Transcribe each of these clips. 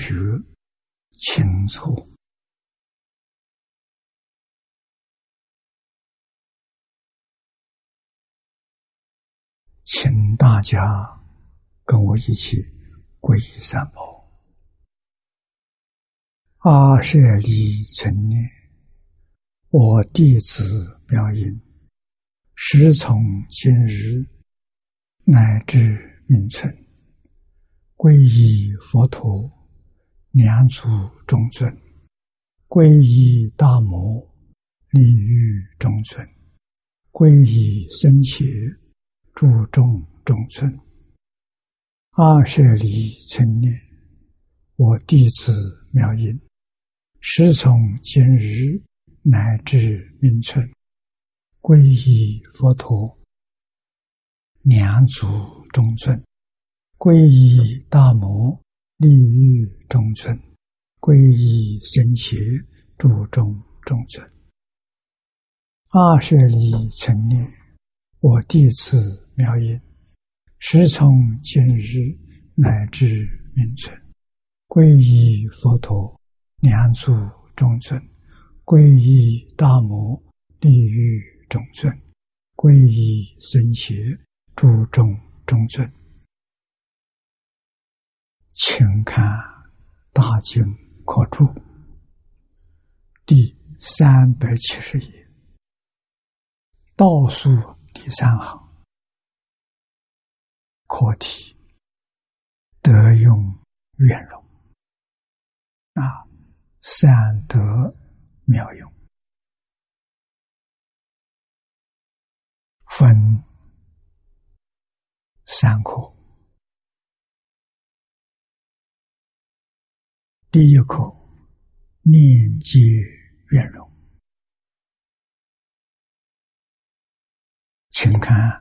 学，清楚，请大家跟我一起皈依三宝。阿舍利存念，我弟子妙音，时从今日。乃至名存，皈依佛陀，两祖中尊；皈依大摩，利欲中尊；皈依僧伽，注众中尊。二舍离存念，我弟子妙音，师从今日乃至名存，皈依佛陀。两祖中尊，皈依大摩利欲中尊，皈依僧伽注中中尊。二舍离存念，我弟子妙音，时从今日乃至明存，皈依佛陀两足中尊，皈依大摩利欲中尊，皈依僧伽。注重中尊，请看《大经课注》第三百七十页，倒数第三行，课题：德用圆融啊，善德妙用，分。三课，第一课念皆圆融，请看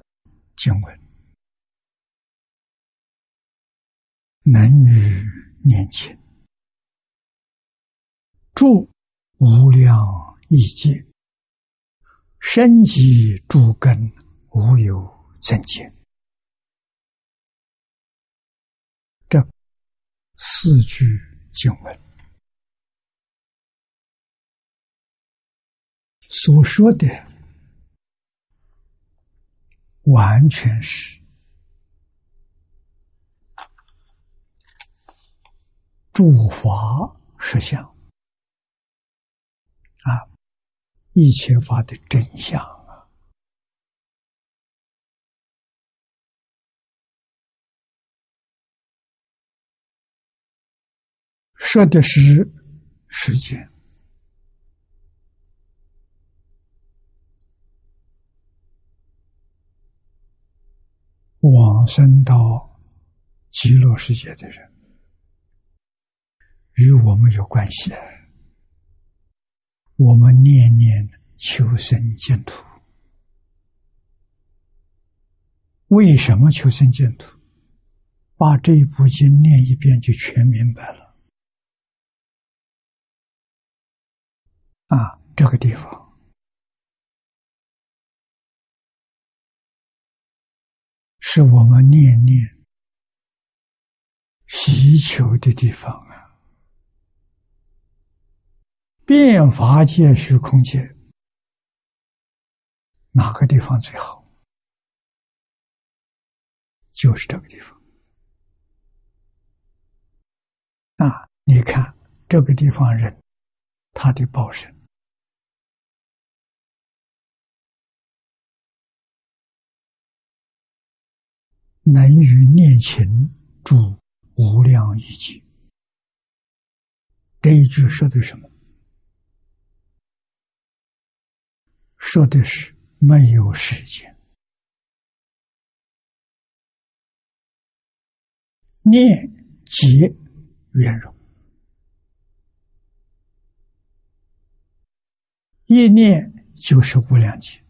经文：能与念情，住无量意界，深积诸根，无有增减。四句经文所说的，完全是诸法实相啊，一切法的真相。说的是时间，往生到极乐世界的人，与我们有关系。我们念念求生净土，为什么求生净土？把这一部经念一遍，就全明白了。啊，这个地方是我们念念祈求的地方啊！变法界、虚空界，哪个地方最好？就是这个地方。啊，你看这个地方人，他的报身。能与念情住无量一劫。这一句说的什么？说的是没有时间，念劫圆融，一念就是无量劫，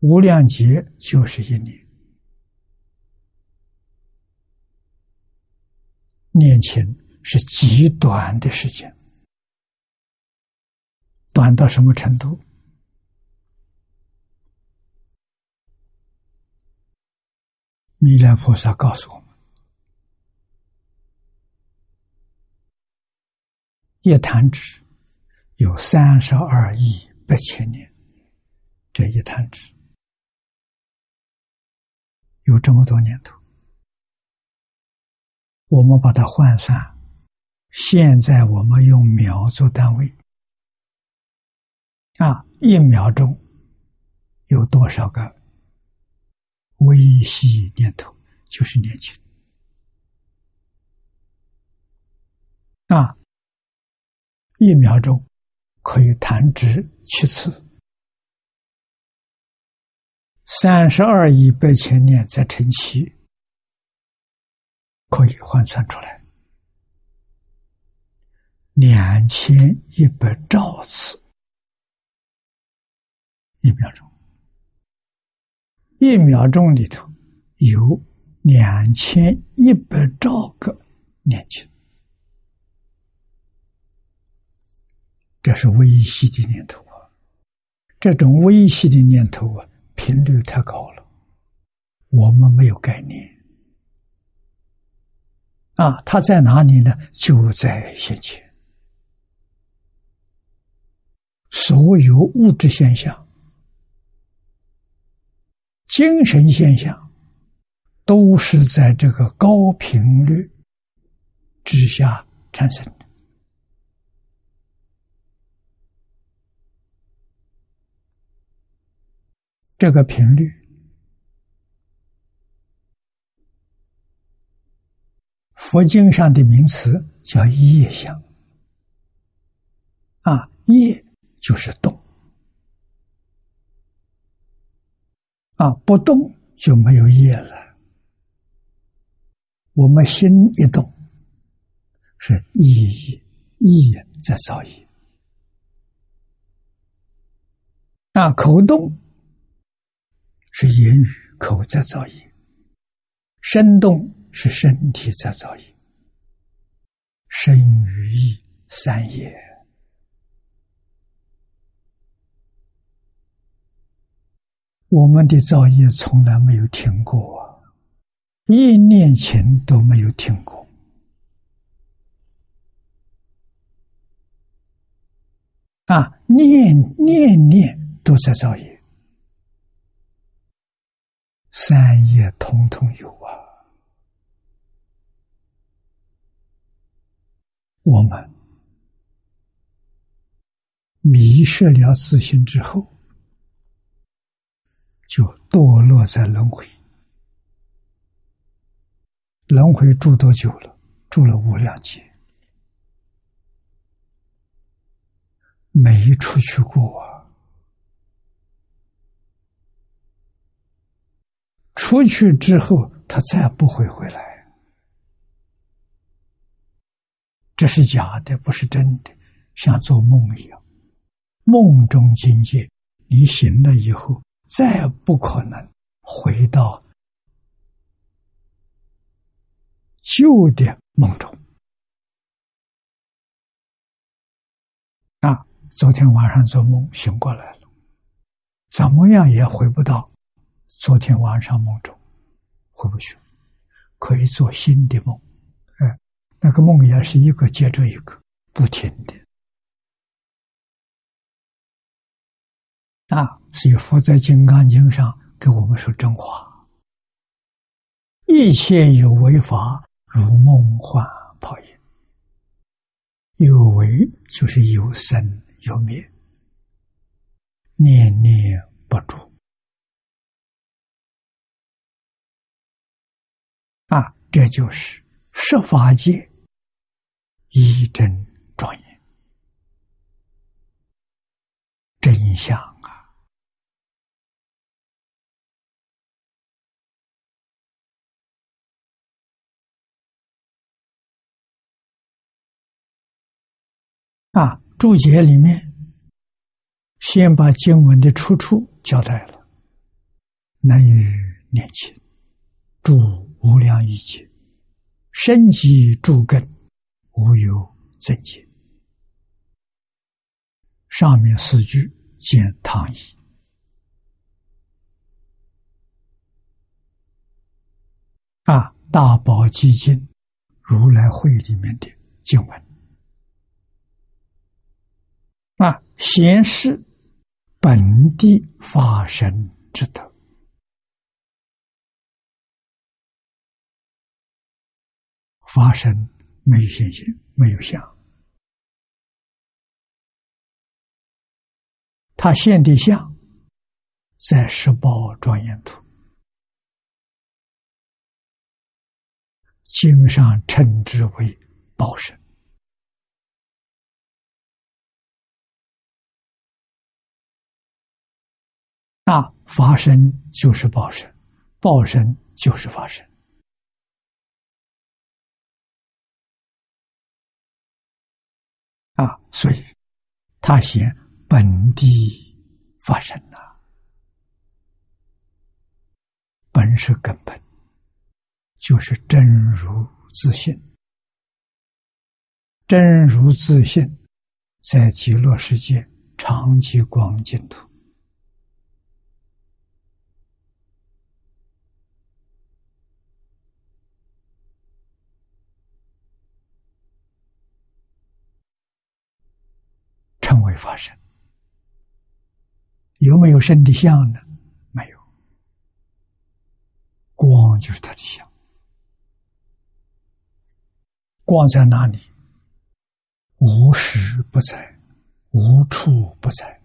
无量劫就是一念。念情是极短的时间，短到什么程度？弥勒菩萨告诉我们：一弹指有三十二亿八千年，这一弹指有这么多年头。我们把它换算，现在我们用秒做单位，啊，一秒钟有多少个微细念头？就是年轻。啊，一秒钟可以弹指七次，三十二亿八千年再乘七。可以换算出来，两千一百兆次一秒钟，一秒钟里头有两千一百兆个年轻，这是微细的念头啊！这种微细的念头啊，频率太高了，我们没有概念。啊，它在哪里呢？就在现前。所有物质现象、精神现象，都是在这个高频率之下产生的。这个频率。佛经上的名词叫业相，啊，业就是动，啊，不动就没有业了。我们心一动，是意意在造业；啊，口动是言语口在造业；身动。是身体在造业，身与意三业。我们的造业从来没有停过，一念情都没有停过。啊，念念念都在造业，三业统统有啊。我们迷失了自信之后，就堕落在轮回。轮回住多久了？住了无量劫，没出去过啊！出去之后，他再不会回来。这是假的，不是真的，像做梦一样。梦中境界，你醒了以后，再不可能回到旧的梦中。啊，昨天晚上做梦醒过来了，怎么样也回不到昨天晚上梦中，回不去，可以做新的梦。那个梦也是一个接着一个，不停的。啊，所以佛在《金刚经》上给我们说真话：一切有为法，如梦幻泡影。有为就是有生有灭，念念不住。啊，这就是十法界。一真庄严，真相啊！啊，注解里面先把经文的出处交代了：“能于念起，住无量一劫，深积诸根。”无有增减。上面四句见唐译。啊，《大宝积经》如来会里面的经文啊，显示本地发生之德。发生没有信心，没有相，他现的相在十宝庄严图。经上称之为报身，那法身就是报身，报身就是法身啊！所以他嫌本地发生了，本是根本。就是真如自信，真如自信，在极乐世界长期光净土称为法身，有没有身的相呢？没有，光就是他的相。光在哪里？无时不在，无处不在，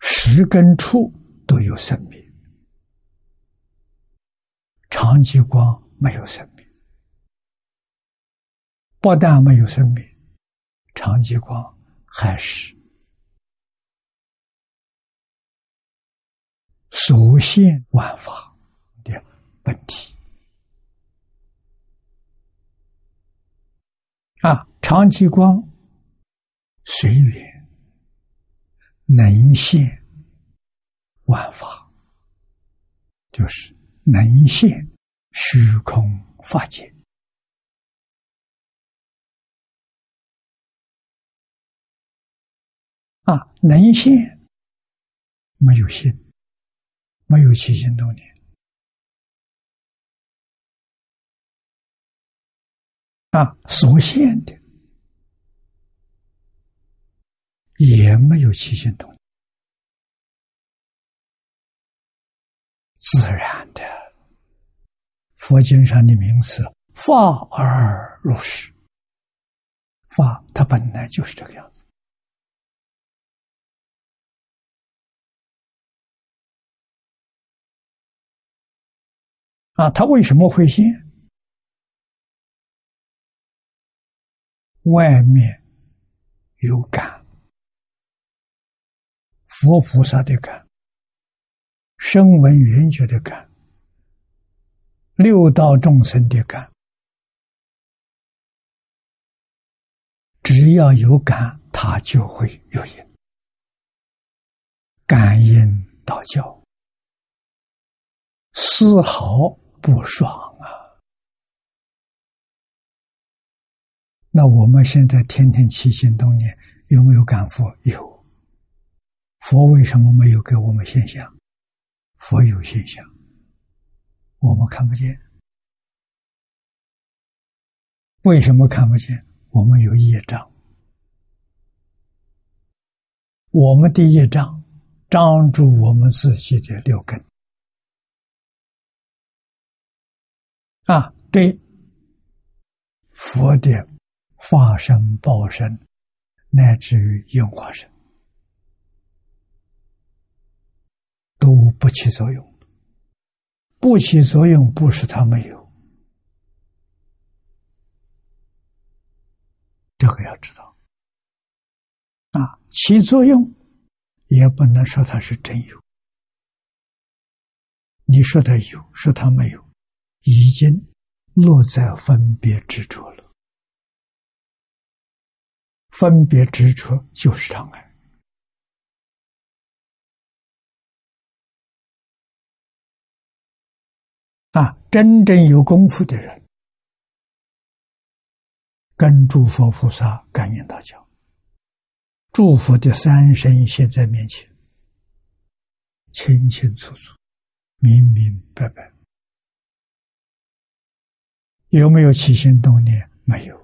时跟处都有生命。长极光没有生命，不但没有生命，长极光还是所现万法的本体。啊，长极光随缘能现万法，就是能现虚空法界。啊，能现没有心，没有起心动念。啊，所现的也没有起心动念，自然的。佛经上的名词“法而入实”，法它本来就是这个样子啊，他为什么会现？外面有感，佛菩萨的感，声闻缘觉的感，六道众生的感，只要有感，他就会有因。感应道教，丝毫不爽啊。那我们现在天天起心动念，有没有感佛？有。佛为什么没有给我们现象？佛有现象，我们看不见。为什么看不见？我们有业障，我们的业障障住我们自己的六根。啊，对，佛的。化身、报身，乃至于应化身，都不起作用。不起作用，不是他没有，这个要知道。啊，起作用，也不能说它是真有。你说它有，说它没有，已经落在分别执着了。分别执着就是障碍啊！真正有功夫的人，跟诸佛菩萨感应道交，诸佛的三身现在面前，清清楚楚、明明白白，有没有起心动念？没有。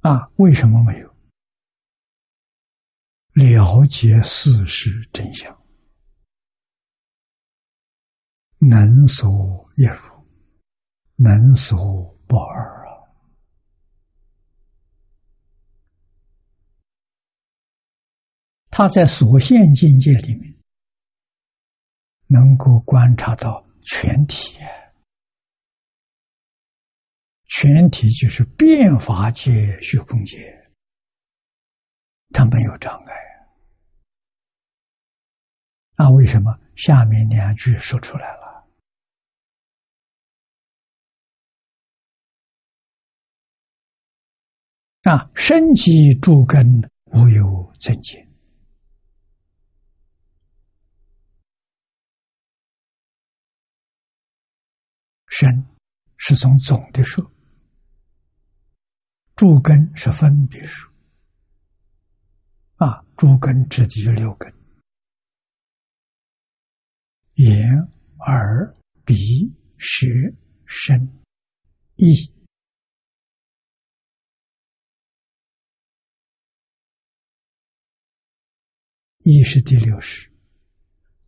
啊，为什么没有？了解事实真相，能所一如，能所不二啊！他在所现境界里面，能够观察到全体。全体就是变法界、虚空界，他没有障碍。那为什么下面两句说出来了？啊，生机诸根无有增减，生是从总的说。主根是分别数，啊，诸根指的就六根：眼、耳、鼻、舌、身、意。意是第六识，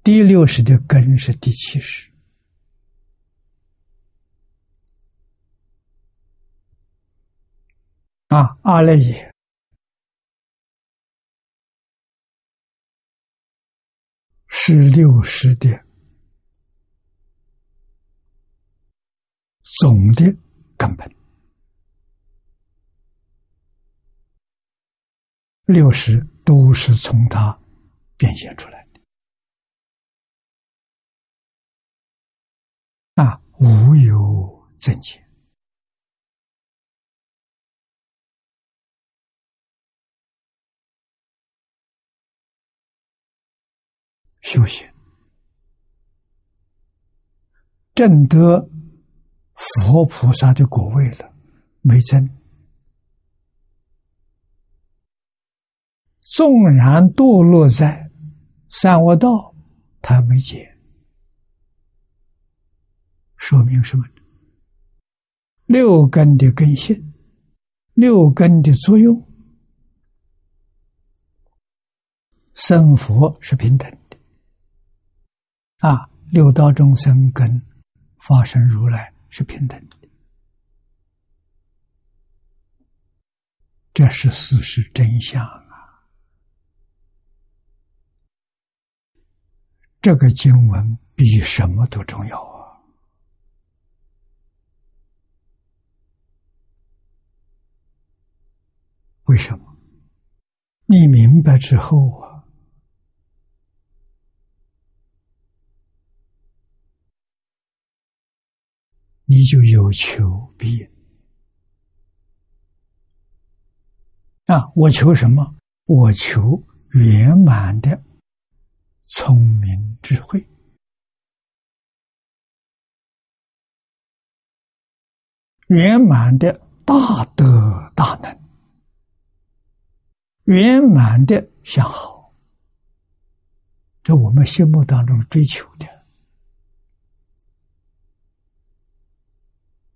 第六识的根是第七识。啊，阿赖耶是六十的总的根本，六十都是从它变现出来的。啊，无有增减。修行，正得佛菩萨的果位了，没增。纵然堕落在三恶道，他没减，说明什么？六根的根性，六根的作用，生佛是平等。啊，六道众生跟发生如来是平等的，这是事实真相啊！这个经文比什么都重要啊！为什么？你明白之后啊。你就有求必应啊！我求什么？我求圆满的聪明智慧，圆满的大德大能，圆满的相好，这我们心目当中追求的。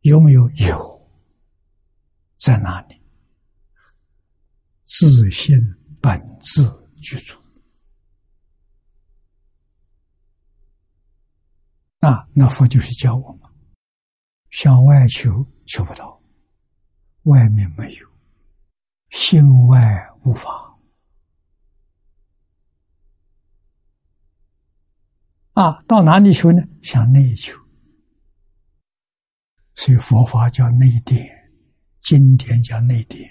有没有？有，在哪里？自信本自具足。啊，那佛就是教我们：向外求，求不到；外面没有，心外无法。啊，到哪里求呢？向内求。所以佛法叫内殿，经典叫内典，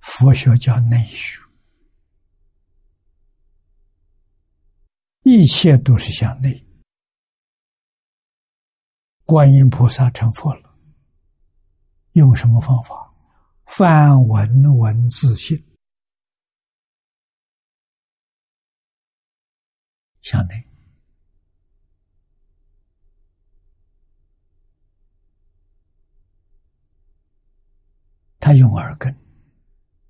佛学叫内学，一切都是向内。观音菩萨成佛了，用什么方法？梵文文字性，向内。他用耳根，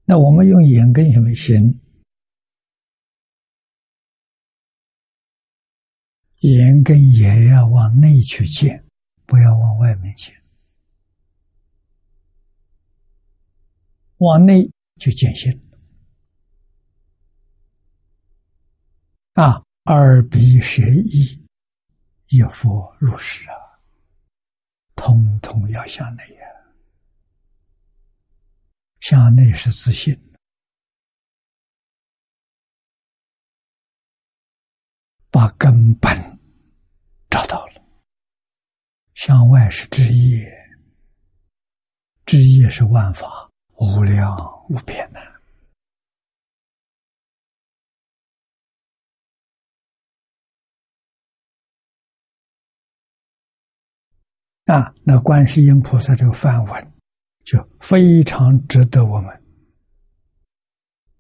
那我们用眼根也没行。眼根也要往内去见，不要往外面去。往内去见行。啊，耳鼻舌意，一佛入世啊，通通要向内。向内是自信。把根本找到了，向外是枝叶，枝叶是万法，无量无边的。啊，那观世音菩萨这个梵文，就非常值得我们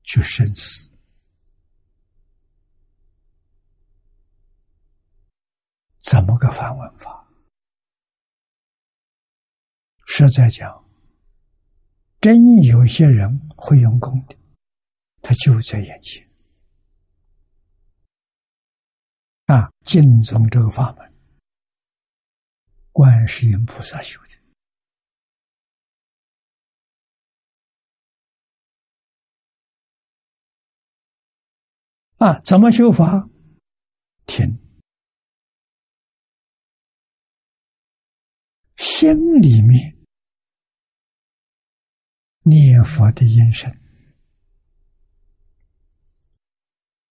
去深思。怎么个反问法？实在讲，真有些人会用功的，他就在眼前。啊，净宗这个法门，观世音菩萨修的。啊，怎么修法？听。心里面念佛的音声，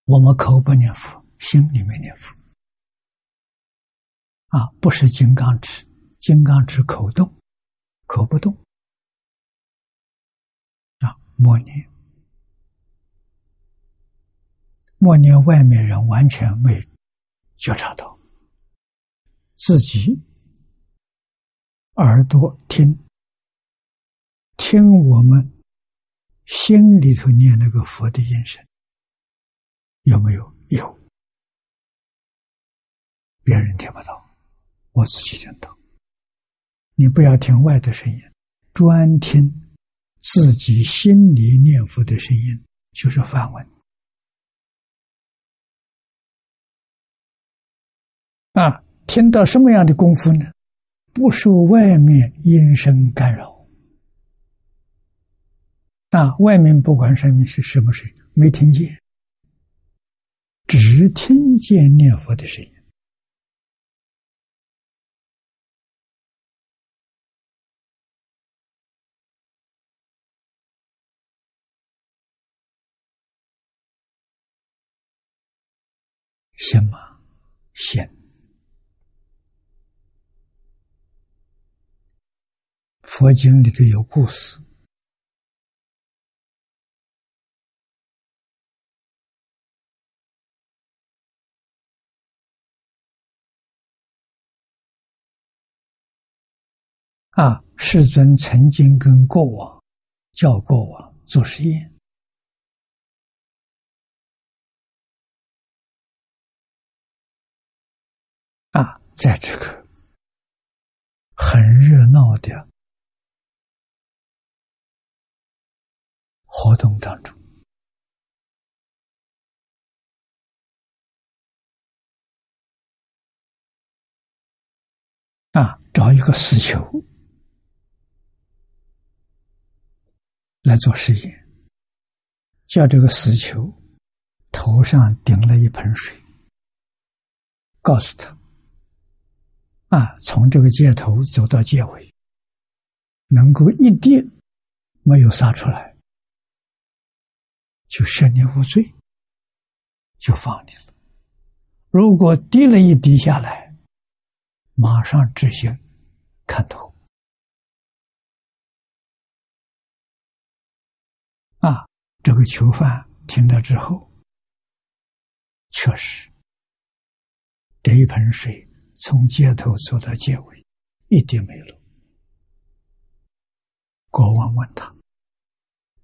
我们口不念佛，心里面念佛啊，不是金刚持，金刚持口动，口不动啊，默念，默念，外面人完全没觉察到自己。耳朵听，听我们心里头念那个佛的音声，有没有？有。别人听不到，我自己听到。你不要听外的声音，专听自己心里念佛的声音，就是梵文。啊，听到什么样的功夫呢？不受外面音声干扰，啊，外面不管上面是什么声音，没听见，只听见念佛的声音，什么？心。佛经里头有故事啊，世尊曾经跟国王叫国王做实验啊，在这个很热闹的。活动当中，啊，找一个死球来做实验，叫这个死球头上顶了一盆水，告诉他，啊，从这个箭头走到箭尾，能够一滴没有洒出来。就赦你无罪，就放你了。如果滴了一滴下来，马上执行砍头。啊，这个囚犯听了之后，确实，这一盆水从街头走到街尾，一滴没了。国王问他：“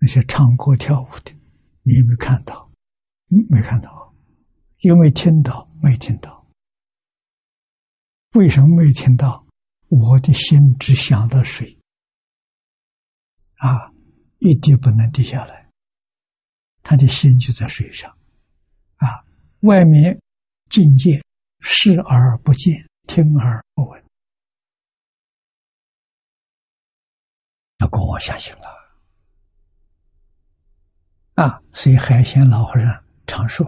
那些唱歌跳舞的？”你有没有看到？没看到。有没有听到？没听到。为什么没听到？我的心只想到水，啊，一滴不能滴下来。他的心就在水上，啊，外面境界视而不见，听而不闻。那供我相信了啊！所以海鲜老和尚常说：“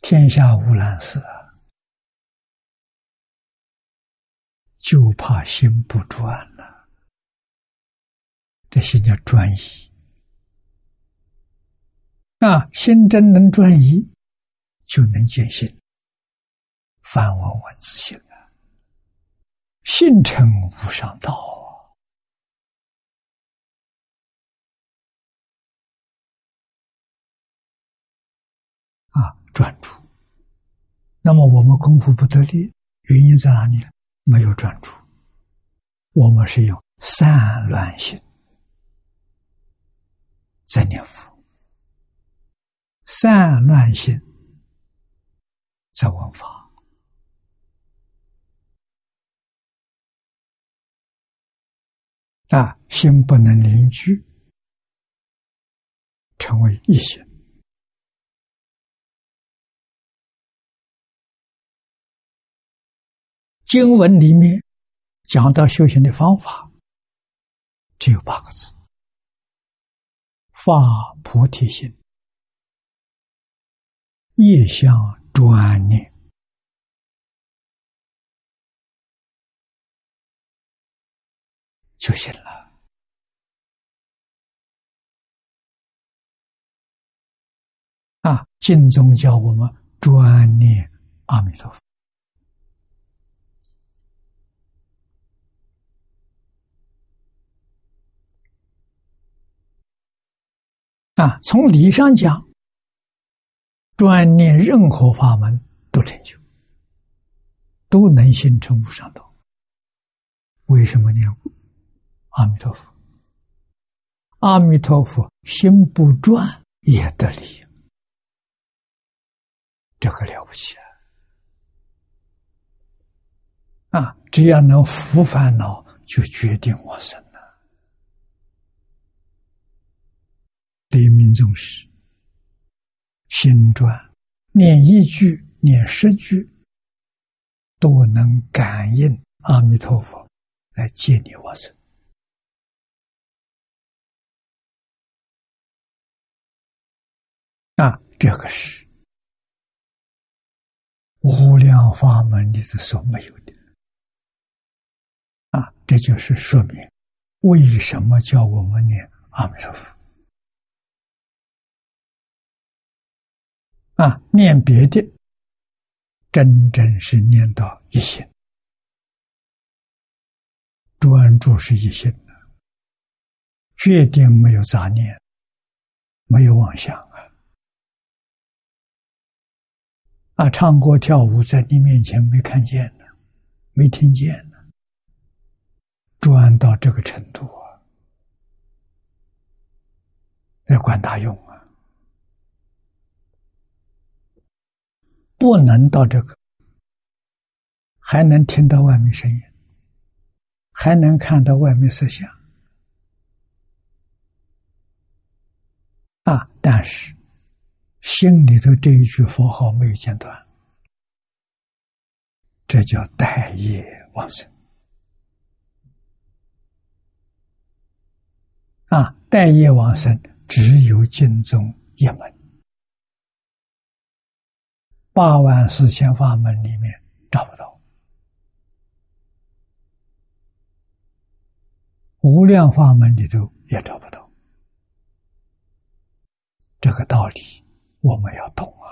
天下无难事，就怕心不专呐。这心叫专一啊！心真能专一，就能见性。梵文文字性啊，性成无上道。”专注，那么我们功夫不得力，原因在哪里呢？没有专注，我们是用散乱心在念佛，散乱心在闻法，啊，心不能凝聚，成为一心。经文里面讲到修行的方法，只有八个字：发菩提心，业相专念，就行了。啊，经中教我们专念阿弥陀佛。啊，从理上讲，专念任何法门都成就，都能形成无上道。为什么念阿弥陀佛？阿弥陀佛心不转也得力，这个了不起啊！啊，只要能伏烦恼，就决定我生。黎明宗师，心专，念一句、念十句，都能感应阿弥陀佛来接你我生。啊，这个是无量法门里头所没有的。啊，这就是说明为什么叫我们念阿弥陀佛。啊，念别的，真正是念到一心，专注是一心的，决定没有杂念，没有妄想啊！啊，唱歌跳舞在你面前没看见呢，没听见呢，专到这个程度啊，要管大用。不能到这个，还能听到外面声音，还能看到外面色相啊！但是心里头这一句佛号没有间断，这叫待业往生啊！待业往生只有经宗一门。八万四千法门里面找不到，无量法门里头也找不到，这个道理我们要懂啊！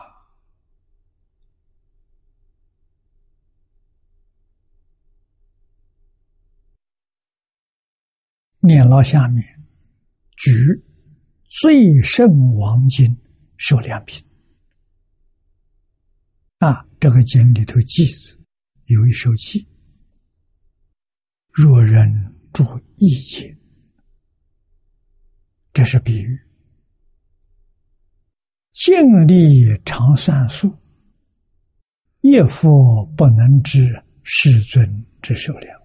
念老下面举最胜王经受良品。啊，这个经里头记子有一首偈：“若人住一劫，这是比喻。尽力常算数，业复不能知世尊之寿量。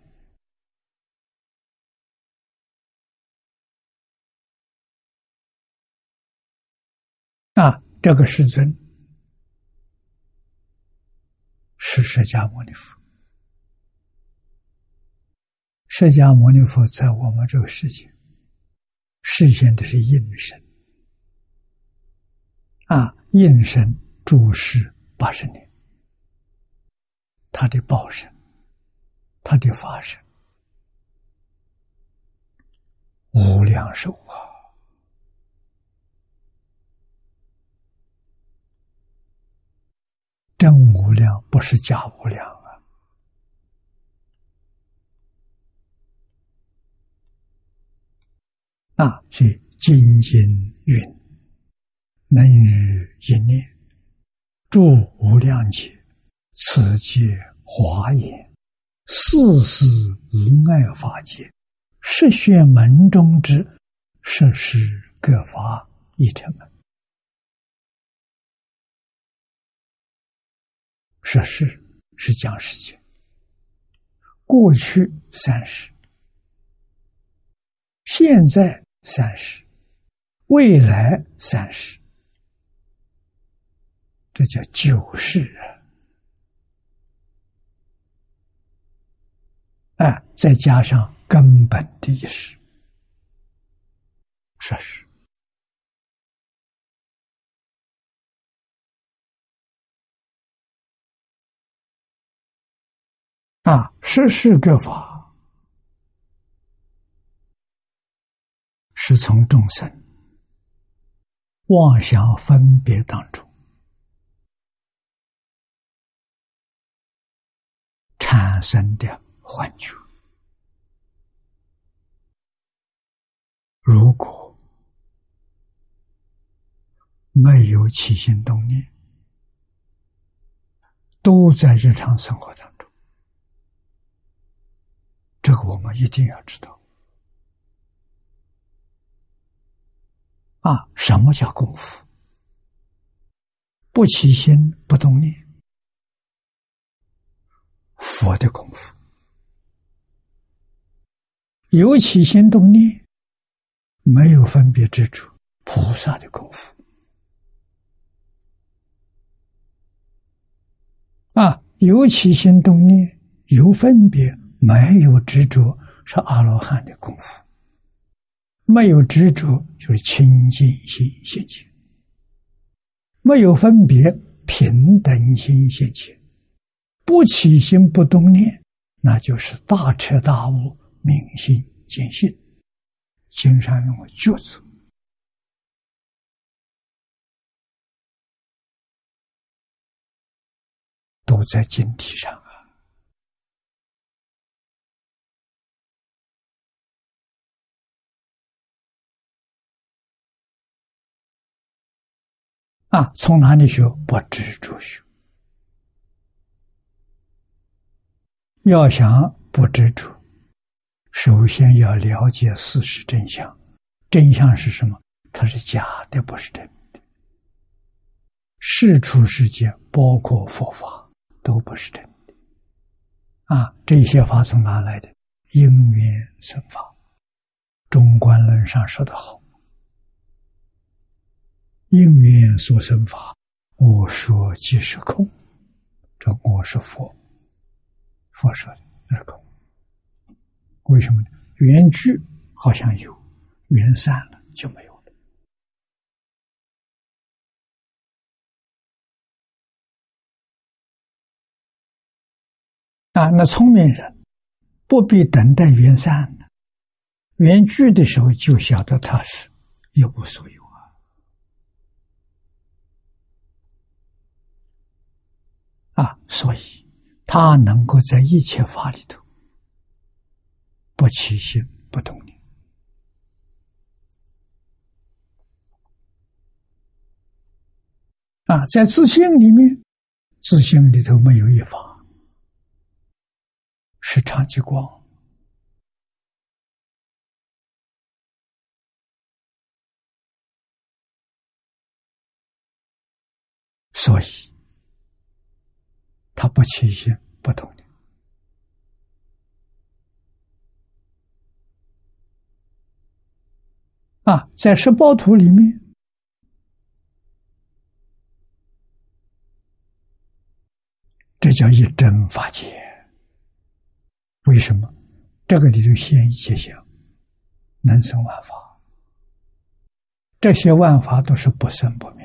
啊，这个世尊。是释迦牟尼佛。释迦牟尼佛在我们这个世界实现的是应身啊，应身住世八十年，他的报身，他的法身，无量寿啊！真无量，不是假无量。啊，那是金经云：“能于一念住无量劫，此皆华严，世事无碍法界，十玄门中之设施各法一成门。设施是讲世界，过去三十，现在。”三十，未来三十，这叫九世啊！哎，再加上根本的意识，十世啊，十世各法。是从众生妄想分别当中产生的幻觉。如果没有起心动念，都在日常生活当中，这个我们一定要知道。啊，什么叫功夫？不起心不动念，佛的功夫；有起心动念，没有分别之处，菩萨的功夫。啊，有起心动念，有分别，没有执着，是阿罗汉的功夫。没有执着，就是清净心现前；没有分别，平等心现前；不起心不动念，那就是大彻大悟、明心见性。经常用觉字，都在经体上。啊，从哪里学？不执着学。要想不执着，首先要了解事实真相。真相是什么？它是假的，不是真的。世出世间，包括佛法，都不是真的。啊，这些法从哪来的？因缘生法。中观论上说的好。因缘所生法，我说即是空。这我是佛，佛说的那是空。为什么呢？缘聚好像有，缘散了就没有了。啊，那聪明人不必等待缘散了，缘聚的时候就晓得他是一无所有。啊，所以他能够在一切法里头不起心不动念啊，在自信里面，自信里头没有一法是长极光，所以。他不起心不动念啊，在十报图里面，这叫一真法界。为什么？这个里头现一切相，能生万法。这些万法都是不生不灭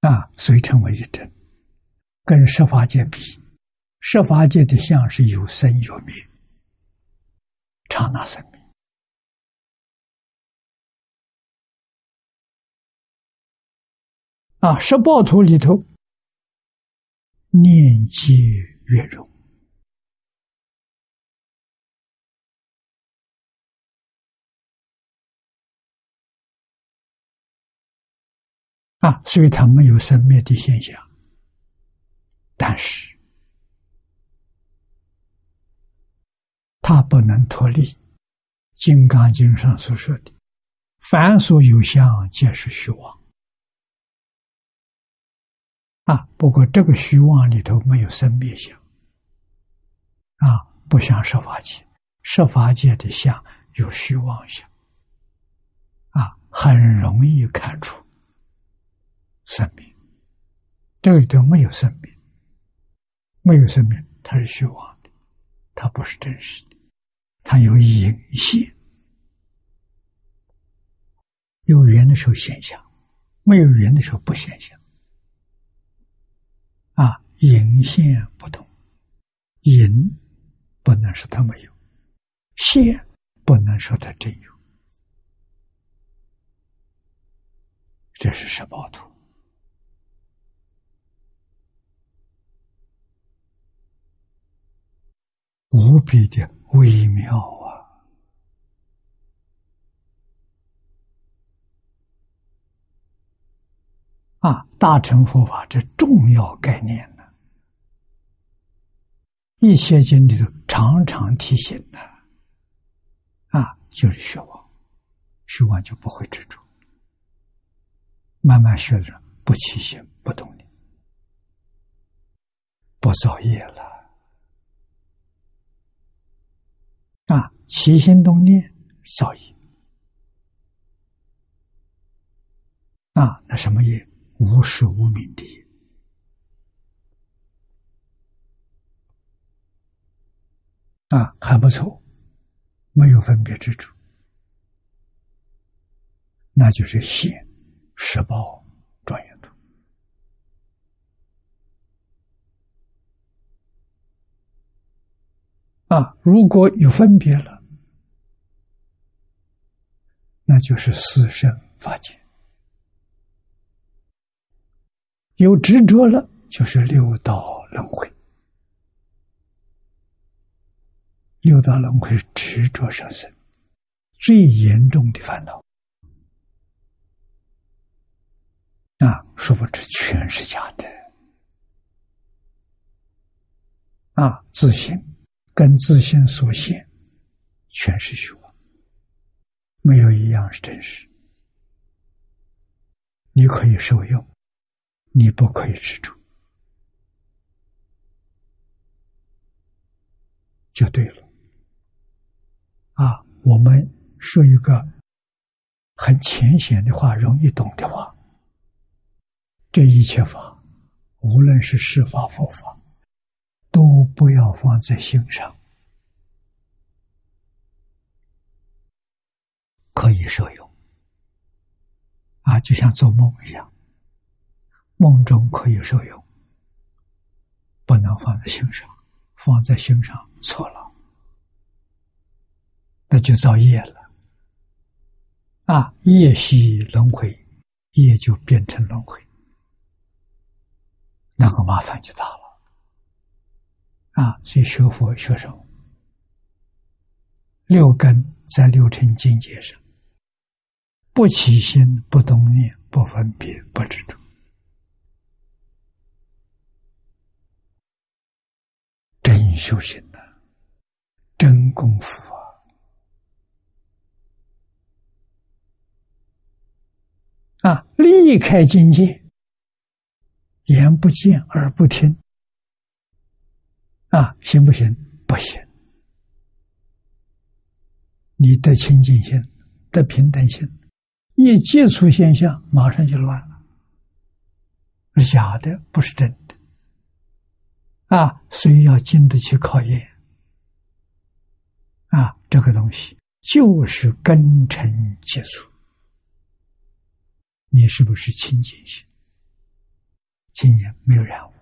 啊，所以称为一真。跟十法界比，十法界的相是有生有灭，刹那生灭。啊，十报图里头，念皆圆融啊，所以它没有生灭的现象。但是，它不能脱离《金刚经》上所说的“凡所有相，皆是虚妄”。啊，不过这个虚妄里头没有生灭相，啊，不像设法界，设法界的相有虚妄相，啊，很容易看出生命。这里头没有生命，没有生命，它是虚妄的，它不是真实的，它有隐现，有缘的时候现象，没有缘的时候不现象。啊，隐现不同，隐不能说它没有，现不能说它真有，这是十宝图，无比的微妙啊！啊，大乘佛法这重要概念呢，一切经里头常常提醒的，啊，就是学妄，学妄就不会执着，慢慢学着不起心不动念，不造业了，啊，起心动念造业，啊，那什么业？无始无明的啊，还不错，没有分别之处，那就是现十报庄严图啊。如果有分别了，那就是四生法界。有执着了，就是六道轮回。六道轮回执着上升最严重的烦恼。啊，殊不知全是假的。啊，自信跟自信所现，全是虚妄，没有一样是真实。你可以受用。你不可以执着，就对了。啊，我们说一个很浅显的话，容易懂的话：这一切法，无论是释法、佛法，都不要放在心上，可以受用。啊，就像做梦一样。梦中可以受用，不能放在心上，放在心上错了，那就造业了。啊，业系轮回，业就变成轮回，那个麻烦就大了。啊，所以学佛学什么？六根在六尘境界上，不起心，不动念，不分别，不执着。修行的真功夫啊！啊，离开境界，眼不见耳不听，啊，行不行？不行。你的清净心、的平等心，一接触现象，马上就乱了，是假的，不是真的。啊，所以要经得起考验。啊，这个东西就是根尘接触，你是不是清净心？清净没有染污，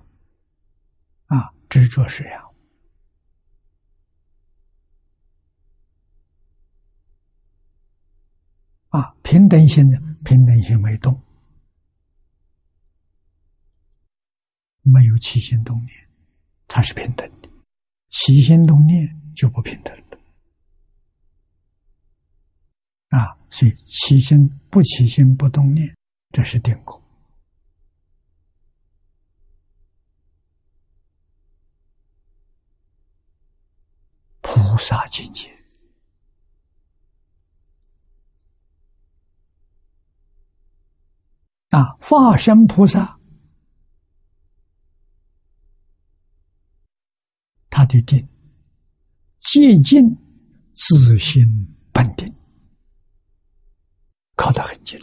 执着是染污。啊，平等心的平等心没动，没有起心动念，它是平等的；起心动念就不平等了。啊，所以起心不起心不动念，这是定果。菩萨境界。啊，化身菩萨，他的定接近自心本定，靠得很近。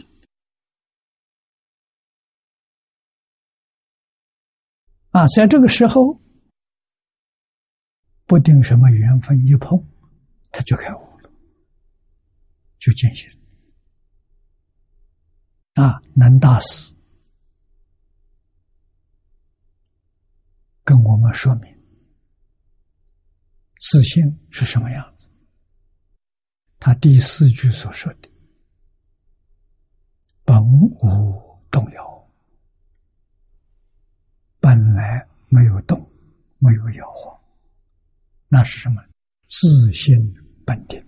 啊，在这个时候，不定什么缘分一碰，他就开悟了，就见性。啊，能大师跟我们说明自信是什么样子。他第四句所说的“本无动摇”，本来没有动，没有摇晃，那是什么？自信本定。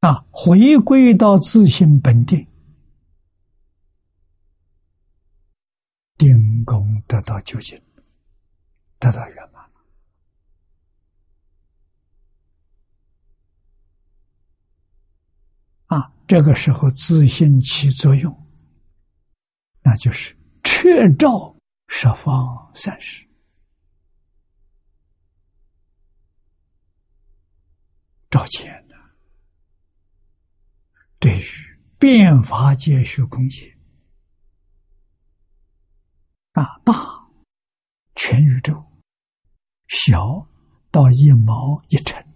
啊，回归到自性本定，定功得到究竟，得到圆满。啊，这个时候自信起作用，那就是彻照十方三世，照见。对于变法界虚空界，大，大全宇宙，小到一毛一尘，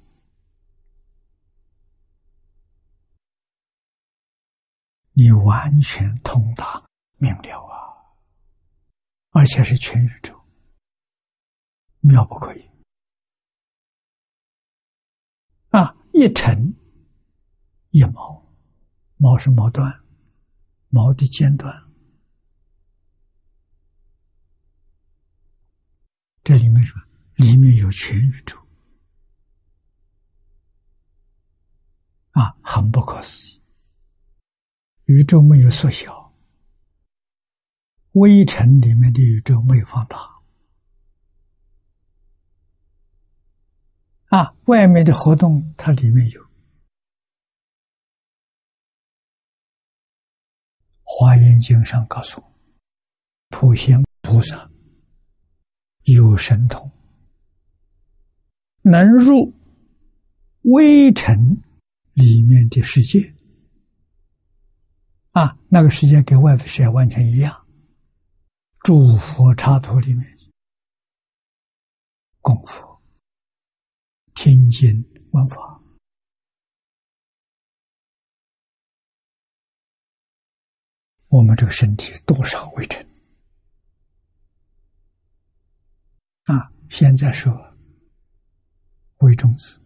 你完全通达明了啊！而且是全宇宙，妙不可以啊！一尘一毛。毛是毛端，毛的尖端，这里面说里面有全宇宙啊，很不可思议。宇宙没有缩小，微尘里面的宇宙没有放大啊，外面的活动它里面有。华严经上告诉我，普贤菩萨有神通，能入微尘里面的世界。啊，那个世界跟外头世界完全一样。诸佛刹土里面供佛、听经、闻法。我们这个身体多少微尘啊？现在说微中子，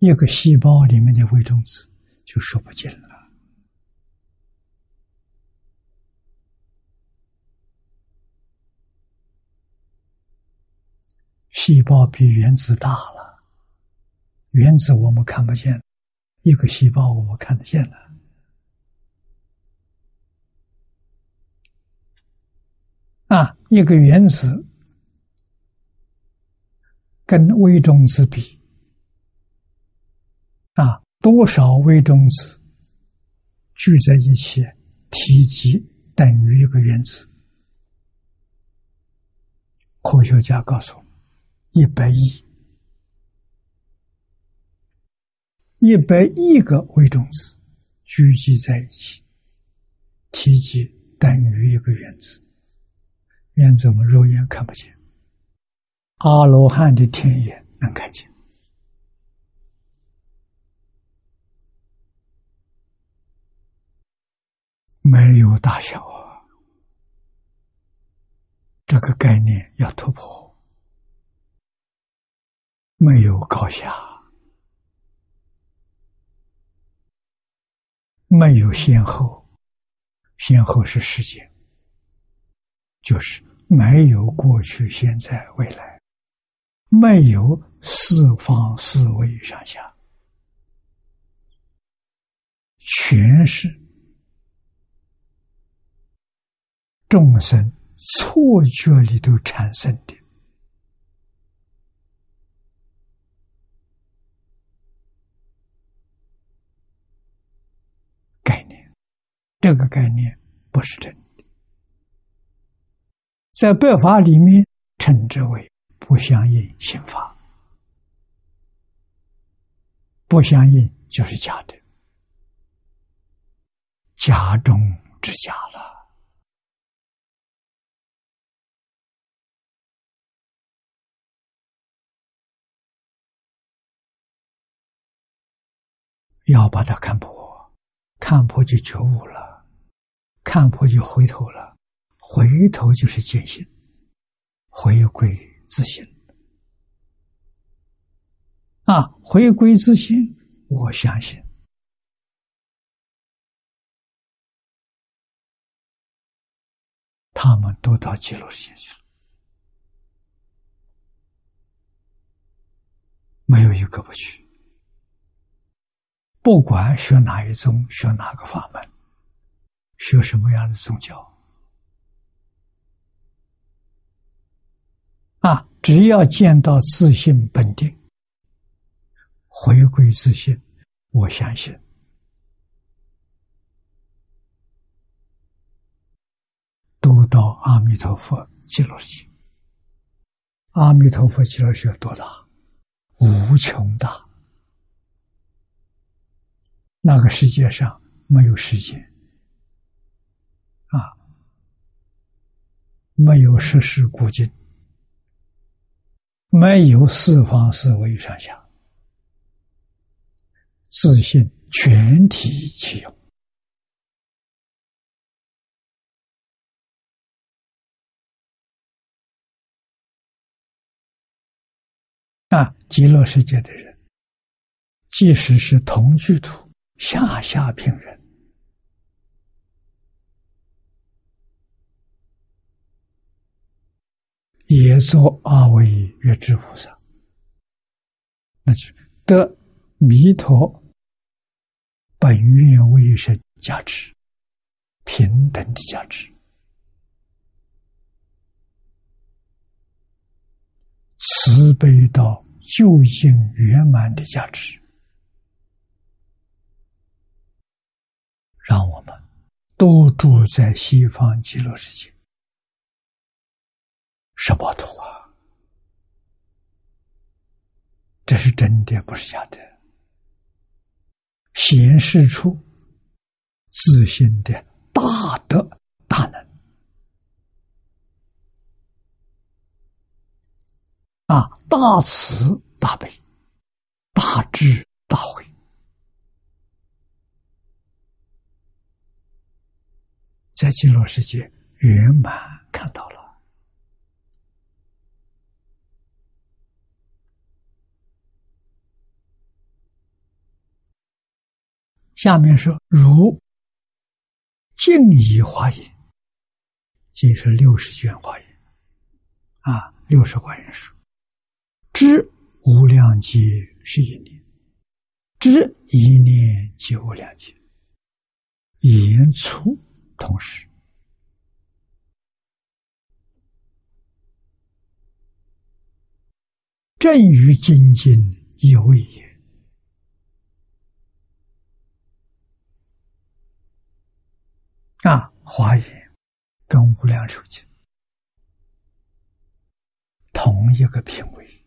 一个细胞里面的微中子就说不尽了。细胞比原子大了，原子我们看不见。一个细胞我们看得见了，啊，一个原子跟微中子比，啊，多少微中子聚在一起，体积等于一个原子？科学家告诉我，一百亿一百亿个微中子聚集在一起，体积等于一个原子。原子我们肉眼看不见，阿罗汉的天眼能看见。没有大小啊，这个概念要突破。没有高下，没有先后，先后是时间，就是没有过去、现在、未来，没有四方四维上下，全是。众生错觉里头产生的这个概念不是真的，在白法里面称之为不相应心法，不相应就是假的，假中之假了。要把它看破，看破就觉悟了，看破就回头了，回头就是见性，回归自信。啊，回归自信，我相信，他们都到极乐世界去了，没有一个不去。不管学哪一宗，学哪个法门，学什么样的宗教，啊，只要见到自信本定，回归自信，我相信，都到阿弥陀佛极乐世。阿弥陀佛极乐世界多大？无穷大。那个世界上没有时间，啊，没有世事古今，没有四方四维上下，自信全体启用。那，极乐世界的人，即使是同居土。下下品人，也做阿惟越之菩萨，那就得弥陀本愿威神加持，平等的价值，慈悲到究竟圆满的价值。让我们都住在西方极乐世界，什么土啊？这是真的，不是假的。显示出自信的大德大能啊，大慈大悲，大智大慧。在极乐世界圆满看到了。下面说：“如静以华严，即是六十卷华严啊，六十华严书，知无量劫是一念，知一念即无量劫，言出。”同时，正于精进亦未也。啊，华严跟无量寿经同一个品位。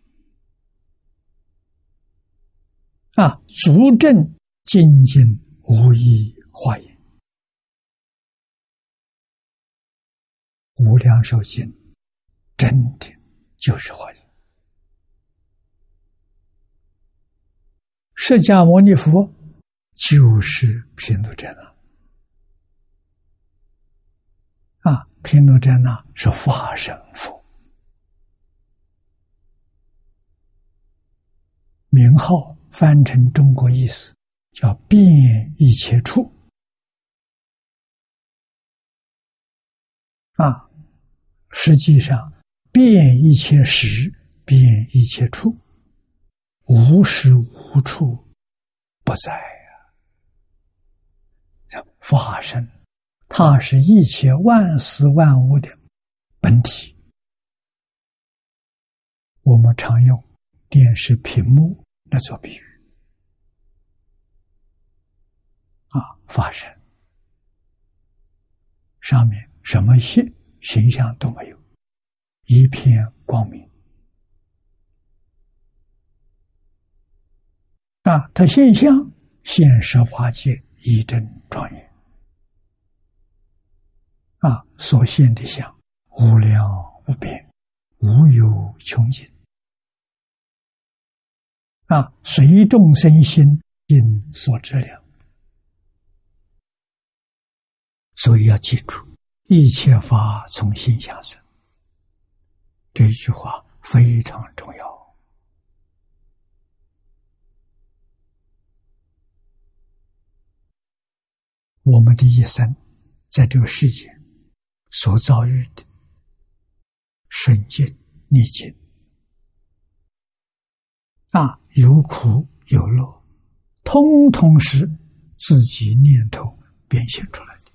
啊，足证精进无异化也。无量寿经真的就是化言。释迦牟尼佛就是毗卢遮那啊，毗卢遮那是法身佛，名号翻成中国意思叫遍一切处啊，实际上遍一切时，遍一切处。无时无处不在呀！法身，它是一切万事万物的本体。我们常用电视屏幕来做比喻啊，发生上面什么形形象都没有，一片光明。啊，它现象现实法界一真庄严，啊，所现的相无量无边，无有穷尽，啊，随众生心因所知量，所以要记住，一切法从心想生，这一句话非常重要。我们的一生，在这个世界所遭遇的顺境逆境啊，有苦有乐，通通是自己念头变现出来的。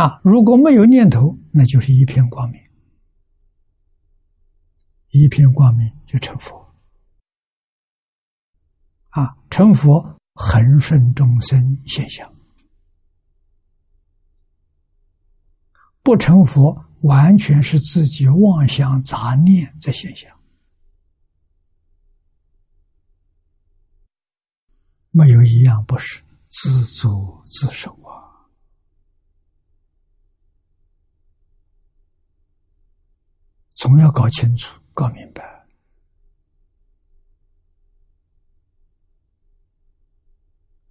啊，如果没有念头，那就是一片光明，一片光明就成佛。啊，成佛恒顺众生现象，不成佛完全是自己妄想杂念在现象，没有一样不是自作自受啊！总要搞清楚、搞明白。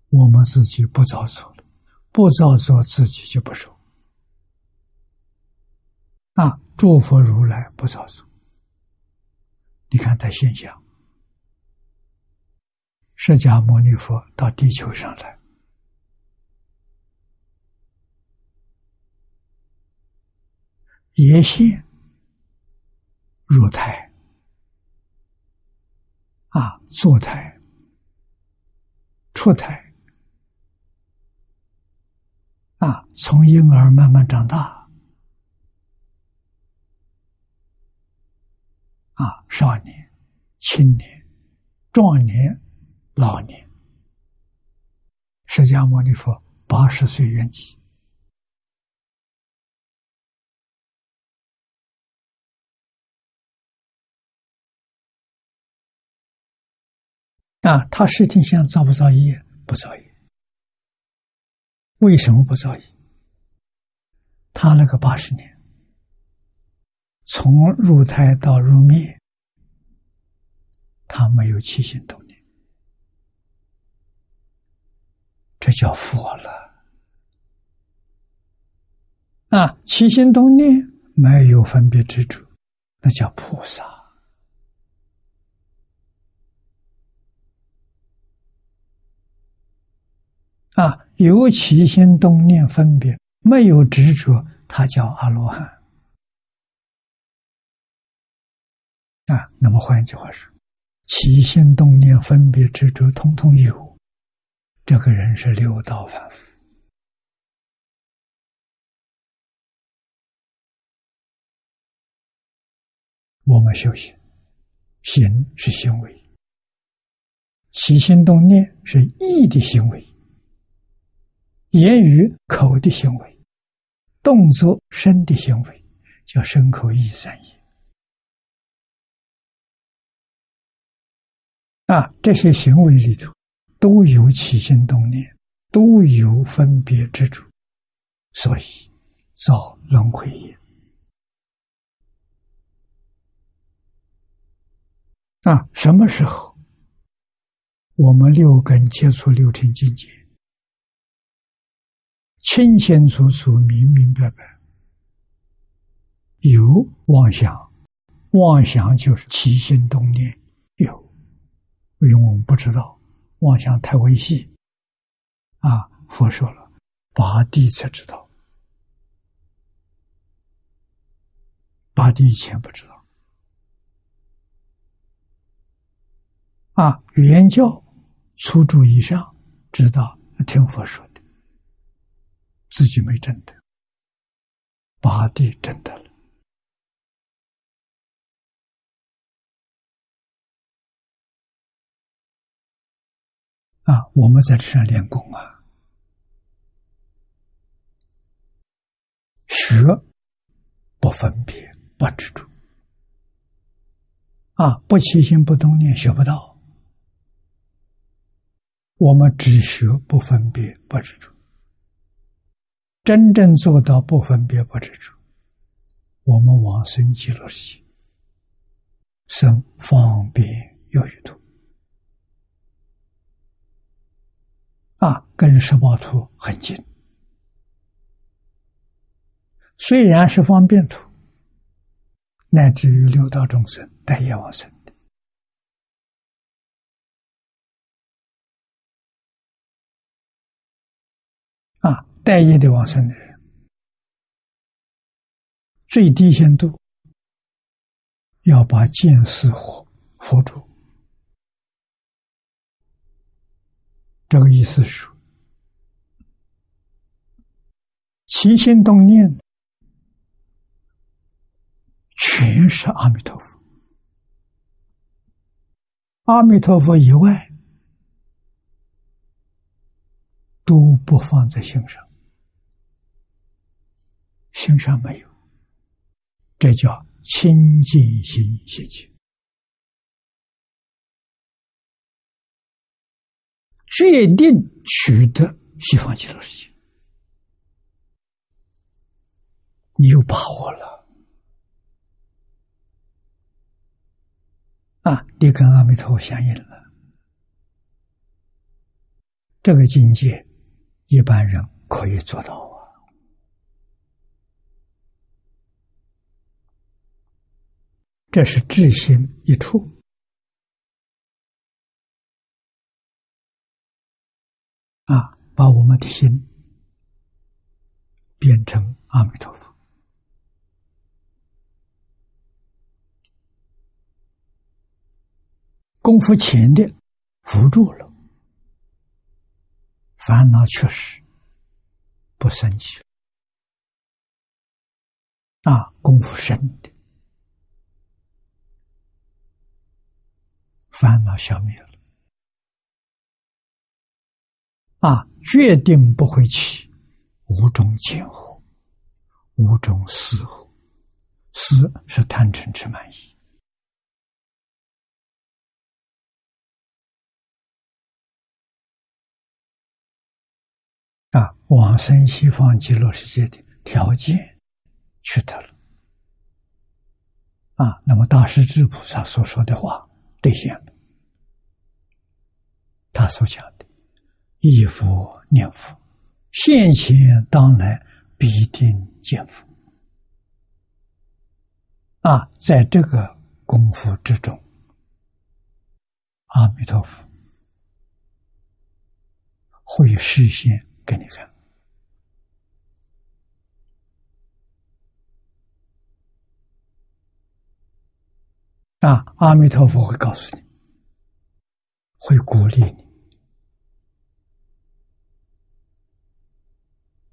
我们自己不造作了，不造作自己就不受。啊，诸佛如来不造作，你看他现象，释迦牟尼佛到地球上来，也现入胎，啊，坐胎，出胎。啊，从婴儿慢慢长大，啊，少年、青年、壮年、老年，释迦牟尼佛八十岁圆寂。啊，他实体相造不造业？不造业。为什么不造业？他那个八十年，从入胎到入灭，他没有起心动念，这叫佛了。啊，起心动念没有分别之处，那叫菩萨。有起心动念分别，没有执着，他叫阿罗汉。啊，那么换一句话说，起心动念分别执着通通有，这个人是六道凡夫。我们修行，行是行为，起心动念是意的行为。言语口的行为，动作身的行为，叫身口意三业。啊，这些行为里头都有起心动念，都有分别之处，所以造轮回业。啊，什么时候我们六根接触六尘境界，清清楚楚、明明白白，有妄想，妄想就是起心动念有。因为我们不知道，妄想太微细，啊！佛说了，八地才知道，八地以前不知道。啊，原教初住以上知道听佛说，自己没证得，八地证得了。啊，我们在这上练功啊，学不分别，不执着，啊，不起心不动念，学不到。我们只学不分别，不执着，真正做到不分别，不执着，我们往生极乐世界，生方便有余土。啊，跟十八图很近，虽然是方便图，乃至于六道众生待业往生的啊，待业的往生的人，最低限度要把见识佛佛住。这个意思是，起心动念全是阿弥陀佛，阿弥陀佛以外都不放在心上，心上没有，这叫清净心现前。决定取得西方极乐世界，你有把握了啊！你跟阿弥陀佛相应了，这个境界一般人可以做到啊！这是智心一处。啊，把我们的心变成阿弥陀佛，功夫浅的扶住了，烦恼确实不生气啊，功夫深的烦恼消灭了。啊，决定不会起无中见惑，无中思惑，思是贪嗔痴慢疑。啊，往生西方极乐世界的条件取得了。啊，那么大势至菩萨所说的话兑现了，他所讲的。忆佛念佛，现前当来必定见佛。啊，在这个功夫之中，阿弥陀佛会实现给你看。啊，阿弥陀佛会告诉你，会鼓励你。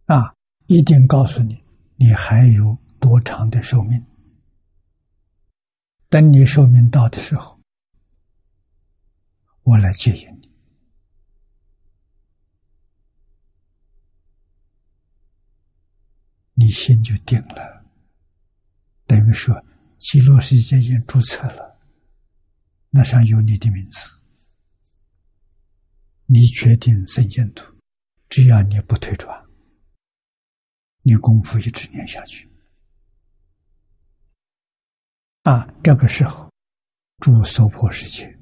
啊！一定告诉你，你还有多长的寿命？等你寿命到的时候，我来接引你，你心就定了。等于说，极乐世界已经注册了，那上有你的名字。你决定生净土，只要你不退转，你功夫一直念下去，啊，这个时候住娑婆世界，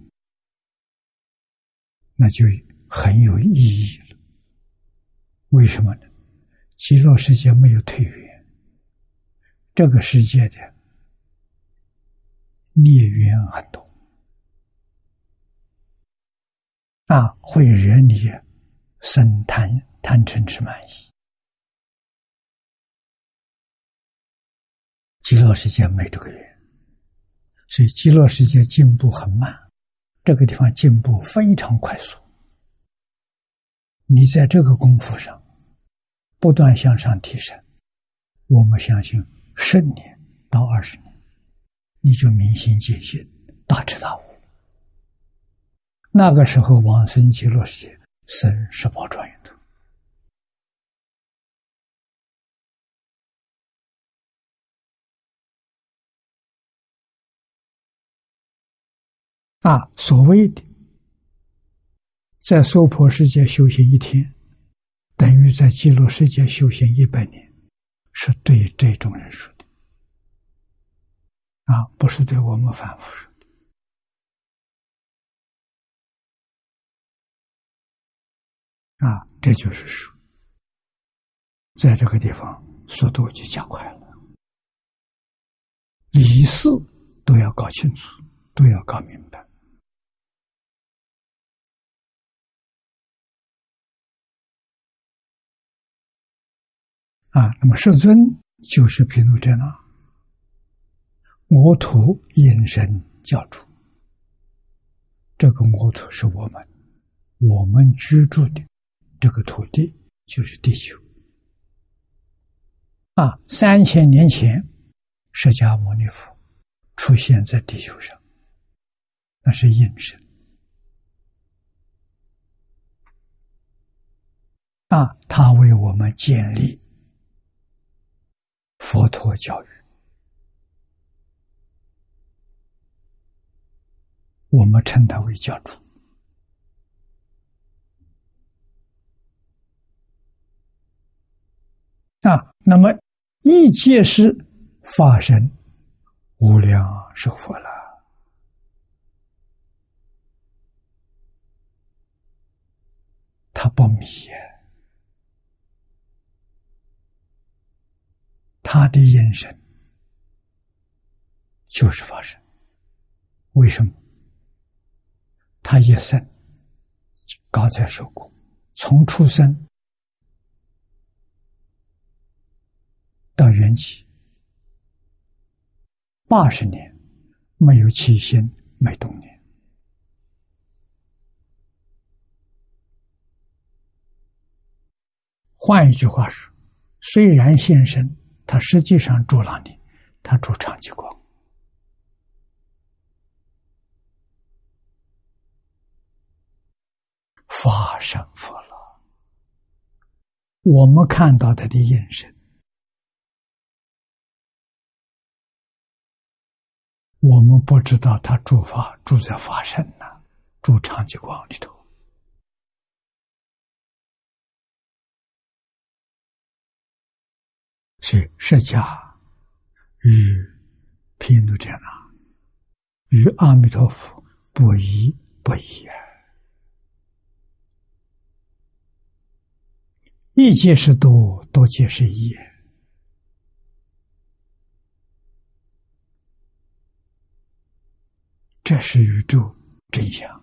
那就很有意义了。为什么呢？极乐世界没有退缘，这个世界的孽缘很多。啊，会惹你生贪贪嗔痴慢疑。极乐世界没这个缘，所以极乐世界进步很慢，这个地方进步非常快速。你在这个功夫上不断向上提升，我们相信十年到二十年，你就明心见性，大彻大悟。那个时候，往生极乐世界，生十宝庄严土。啊，所谓的在娑婆世界修行一天，等于在极乐世界修行一百年，是对这种人说的。啊，不是对我们凡夫说。啊，这就是说，在这个地方速度就加快了，理事都要搞清楚，都要搞明白。啊，那么世尊就是毗卢遮那，我土引身教主，这个我土是我们，我们居住的。这个土地就是地球啊！三千年前，释迦牟尼佛出现在地球上，那是应身啊！他为我们建立佛陀教育，我们称他为教主。啊，那么一切是发生无量寿佛了，他不迷，他的眼神就是发生。为什么？他一生刚才说过，从出生。到元起八十年，没有起心，没动念。换一句话说，虽然现身，他实际上住哪里？他住长吉光，法身佛了。我们看到他的眼神。我们不知道他住法住在法身呢，住长吉光里头。所以释迦与毗卢遮那与阿弥陀佛不一不一啊！一界是多，多界是一。这是宇宙真相。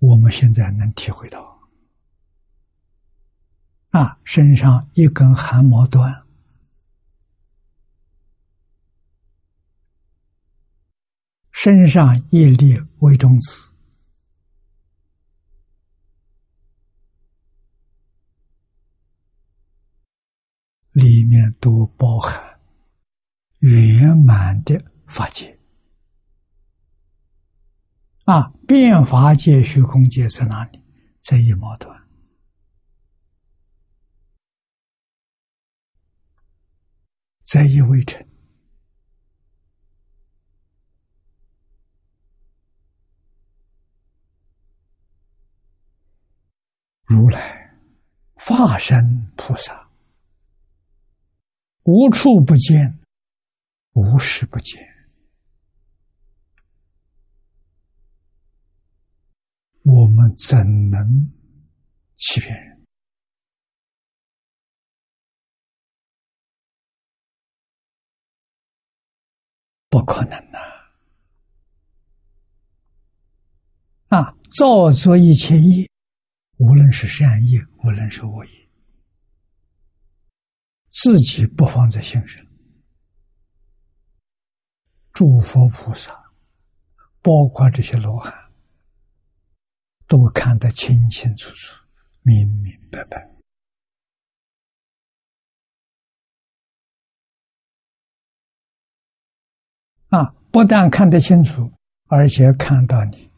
我们现在能体会到，啊，身上一根汗毛断，身上一粒微中子，里面都包含。圆满的法界。啊，变法界、虚空界在哪里？在一毛端。在一微尘，如来化身菩萨，无处不见，无时不见。我们怎能欺骗人？不可能呐！啊，造作一切业，无论是善业，无论是恶业，自己不放在心上，诸佛菩萨，包括这些罗汉。都看得清清楚楚、明明白白啊！不但看得清楚，而且看到你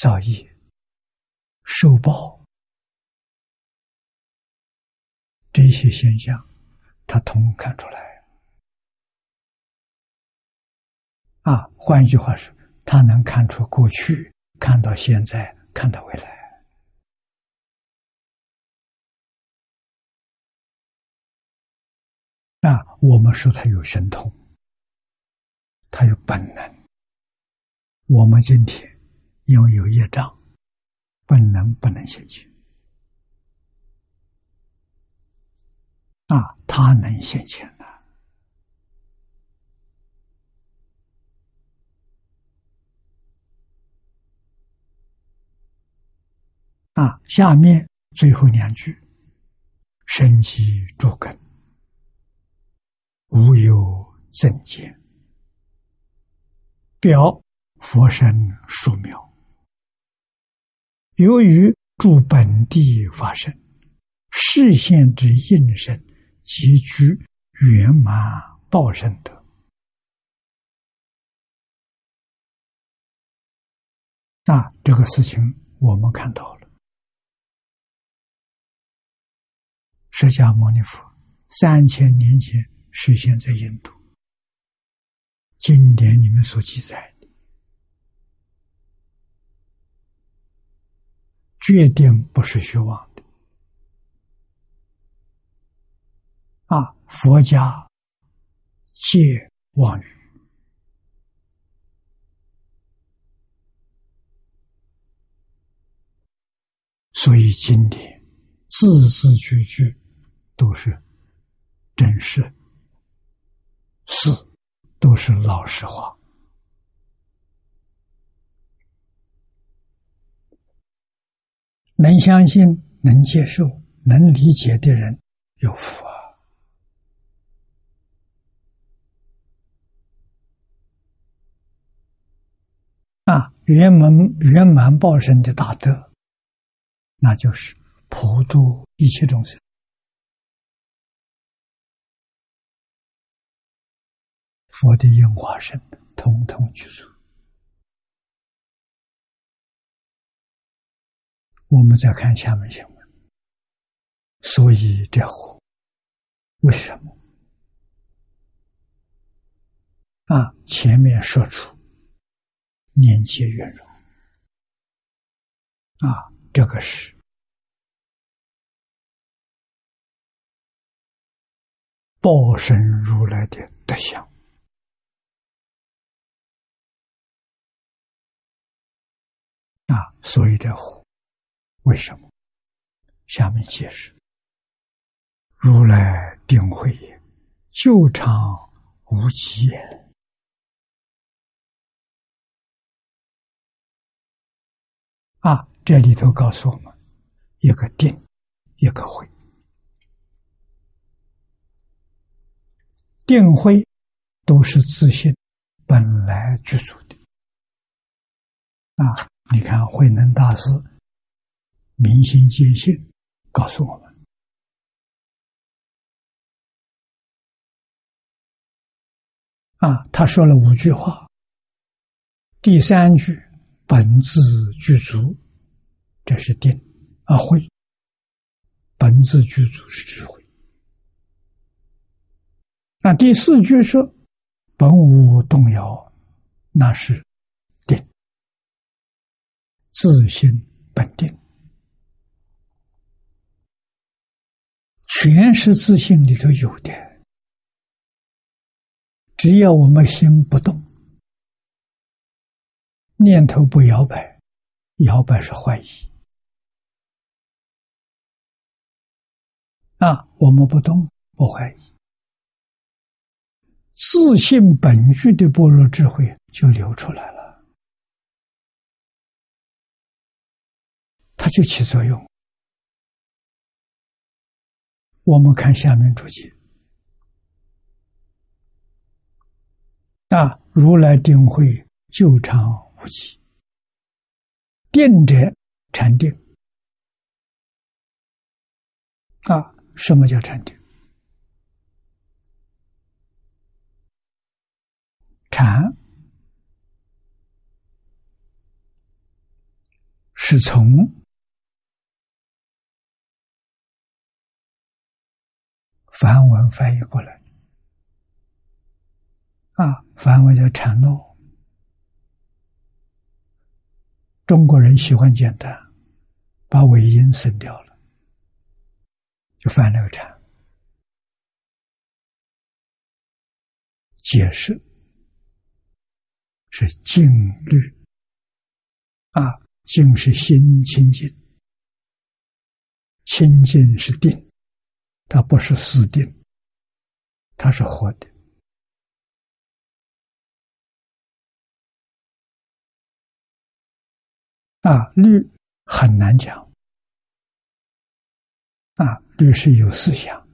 造业、受报这些现象，他通看出来啊！换一句话说，他能看出过去。看到现在，看到未来，那我们说他有神通，他有本能。我们今天因为有业障，本能不能现前啊，他能现前啊，下面最后两句：生机诸根，无有正见，表佛身殊妙。由于住本地发生，视现之应身，即具圆满报身德。那这个事情我们看到了。释迦牟尼佛三千年前实现在印度，经典里面所记载的，决定不是虚妄的。啊，佛家戒妄语，所以经典字字句句。都是真实，是都是老实话。能相信、能接受、能理解的人有福啊！啊，圆满圆满报身的大德，那就是普度一切众生。佛的应化身，通通具足。我们再看下面新闻。所以这火为什么？啊，前面说出年节圆融，啊，这个是报身如来的德相。啊，所以这火为什么？下面解释：如来定慧也，旧常无极也。啊，这里头告诉我们，一个定，一个慧。定慧都是自信本来具足的。啊。你看，慧能大师明心见性，告诉我们啊，他说了五句话。第三句本自具足，这是定啊慧，本自具足是智慧。那第四句说本无动摇，那是。自信本定。全是自信里头有的。只要我们心不动。念头不摇摆，摇摆是怀疑。啊，我们不动，不怀疑。自信本具的般若智慧就流出来了。它就起作用。我们看下面注解。啊！如来定慧旧常无极，定者禅定。啊，什么叫禅定？禅是从梵文翻译过来。啊，梵文叫禅诺。中国人喜欢简单，把尾音省掉了，就翻那个禅。解释是静虑，啊，静是心清净，清净是定，它不是死定，它是活的。啊，律很难讲。啊，律是有思想，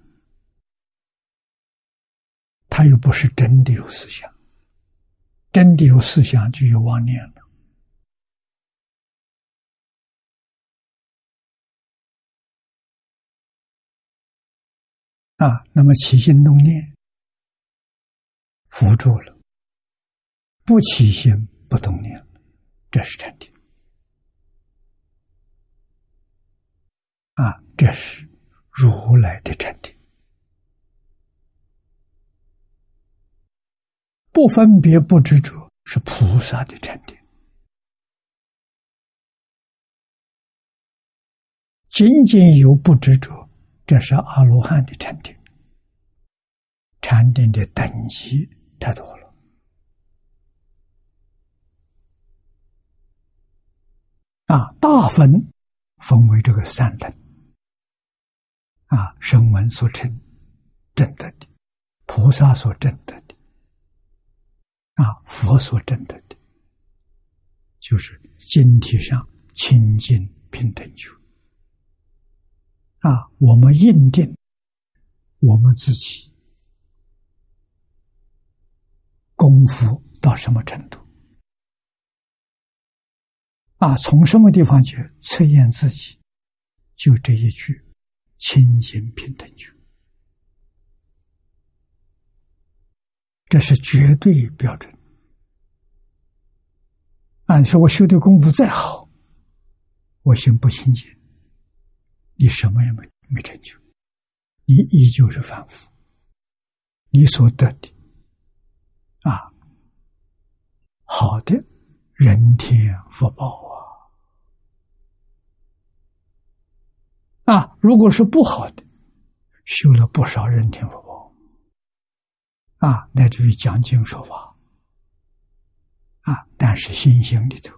他又不是真的有思想，真的有思想就有妄念了。啊，那么起心动念，辅助了，不起心不动念，这是禅定。啊，这是如来的禅定，不分别不执着是菩萨的禅定，仅仅有不执着，这是阿罗汉的禅定。禅定的等级太多了，啊，大分分为这个三等。啊，声闻所成正得的，菩萨所正得的，啊，佛所正得的，就是经体上清净平等觉。啊，我们认定我们自己功夫到什么程度？啊，从什么地方去测验自己？就这一句。清净平等觉，这是绝对标准。按说我修的功夫再好，我心不清净，你什么也没没成就，你依旧是凡夫。你所得的啊，好的人天福报。啊，啊如果是不好的，修了不少人天福报，啊，乃至于讲经说法，啊，但是心性里头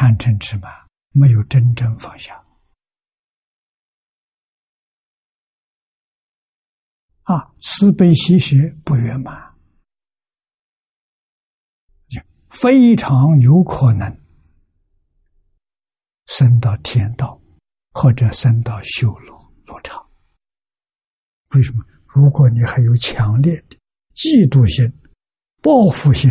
贪嗔痴慢没有真正放下，啊，慈悲喜舍不圆满，非常有可能。升到天道，或者升到修罗罗刹。为什么？如果你还有强烈的嫉妒心、报复心，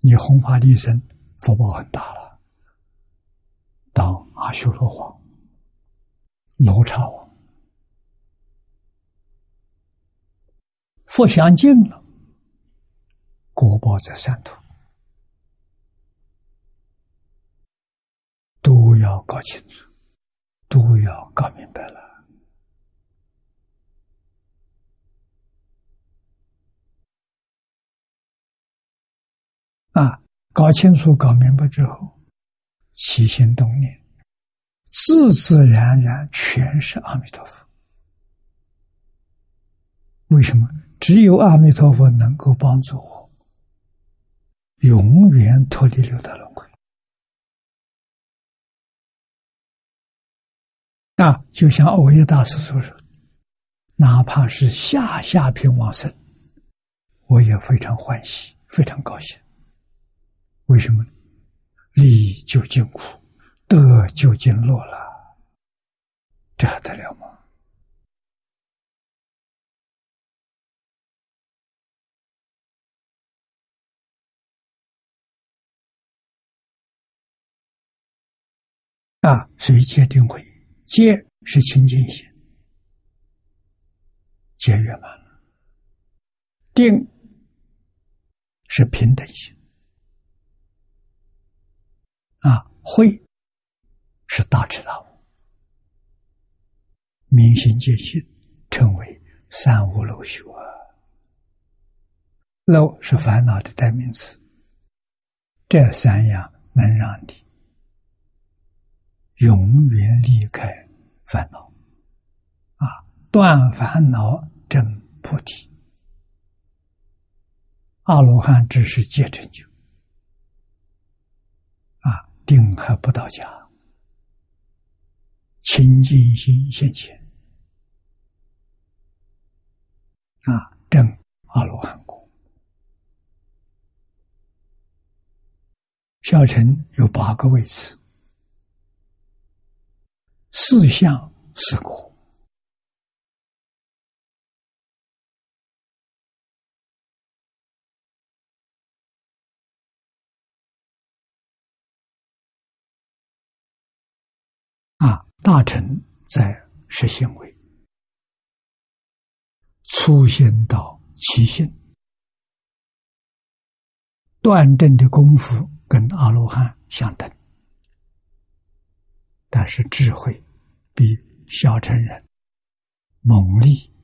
你弘法利生，福报很大了。当阿修罗王、罗刹王，佛享尽了，国报在三途。都要搞清楚，都要搞明白了啊！搞清楚、搞明白之后，起心动念，自自然然全是阿弥陀佛。为什么？只有阿弥陀佛能够帮助我，永远脱离六道轮回。啊，就像欧耶大师所说，哪怕是下下品往生，我也非常欢喜，非常高兴。为什么？离就尽苦，得就尽乐了，这还得了吗？啊，谁界定会？界是清净心，界圆满了；定是平等心，啊，慧是大智大悟，明心见性，称为三无漏修。漏是烦恼的代名词，这三样能让你。永远离开烦恼，啊，断烦恼证菩提。阿罗汉只是戒成就，定还不到家，清净心现前，啊，证阿罗汉果。小乘有八个位次。四相四果大臣在实行为，粗心到七心，断正的功夫跟阿罗汉相等，但是智慧。比小乘人猛力，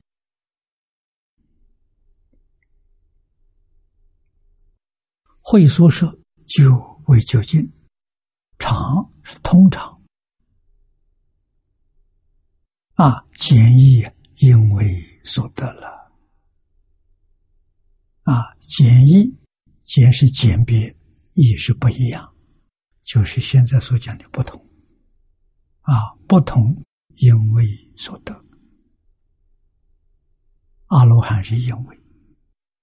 会说说久为究竟，常是通常啊，简易因为所得了。啊，简易简是简别，亦是不一样，就是现在所讲的不同。啊，不同。因为所得，阿罗汉是因为，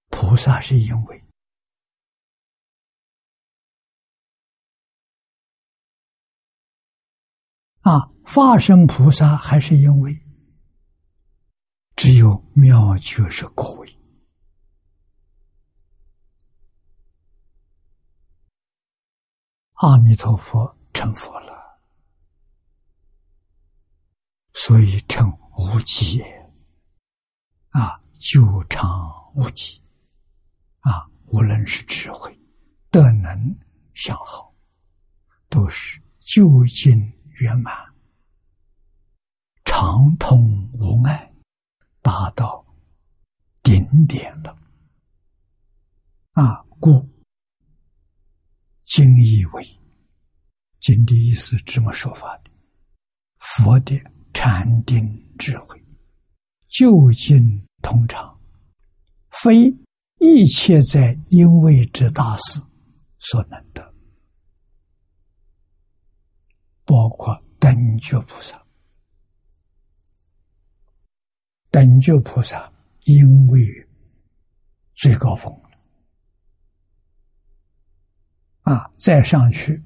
菩萨是因为，啊，化身菩萨还是因为，只有妙觉是果位，阿弥陀佛成佛了。所以称无极，啊，久长无极，啊，无论是智慧、德能、相好，都是究竟圆满、畅通无碍，达到顶点了。啊，故经义为经的意思这么说法的，佛的。禅定智慧，究竟通常，非一切在因位之大事所能得，包括等觉菩萨。等觉菩萨因为最高峰啊，再上去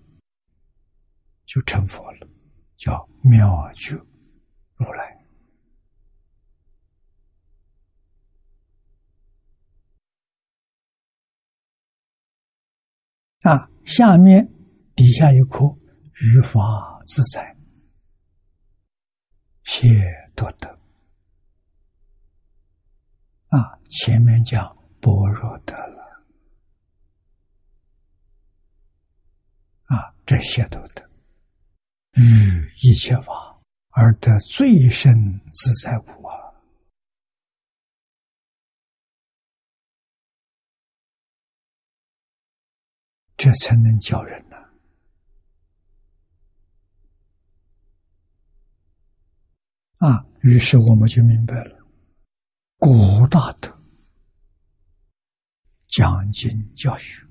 就成佛了，叫妙觉。如来啊，下面底下一颗语法自在，谢多德啊，前面讲般若得了，啊，这些都得，与一切法而得最深自在无啊。这才能叫人呐、啊，于是我们就明白了。古大德讲经教学，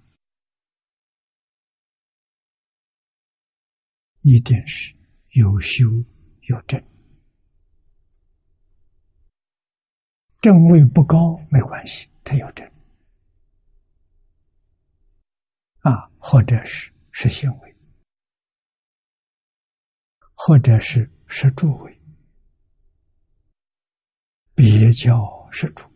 一定是有修有证，正位不高没关系，他有证啊，或者是是行为，或者是是诸位。别叫是主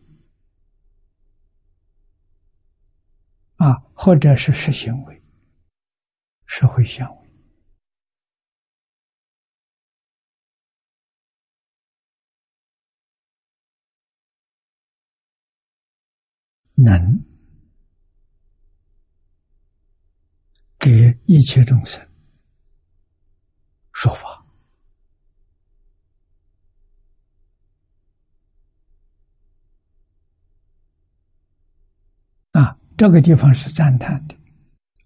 啊，或者是实行为、社会行为，能给一切众生说法。这个地方是赞叹的，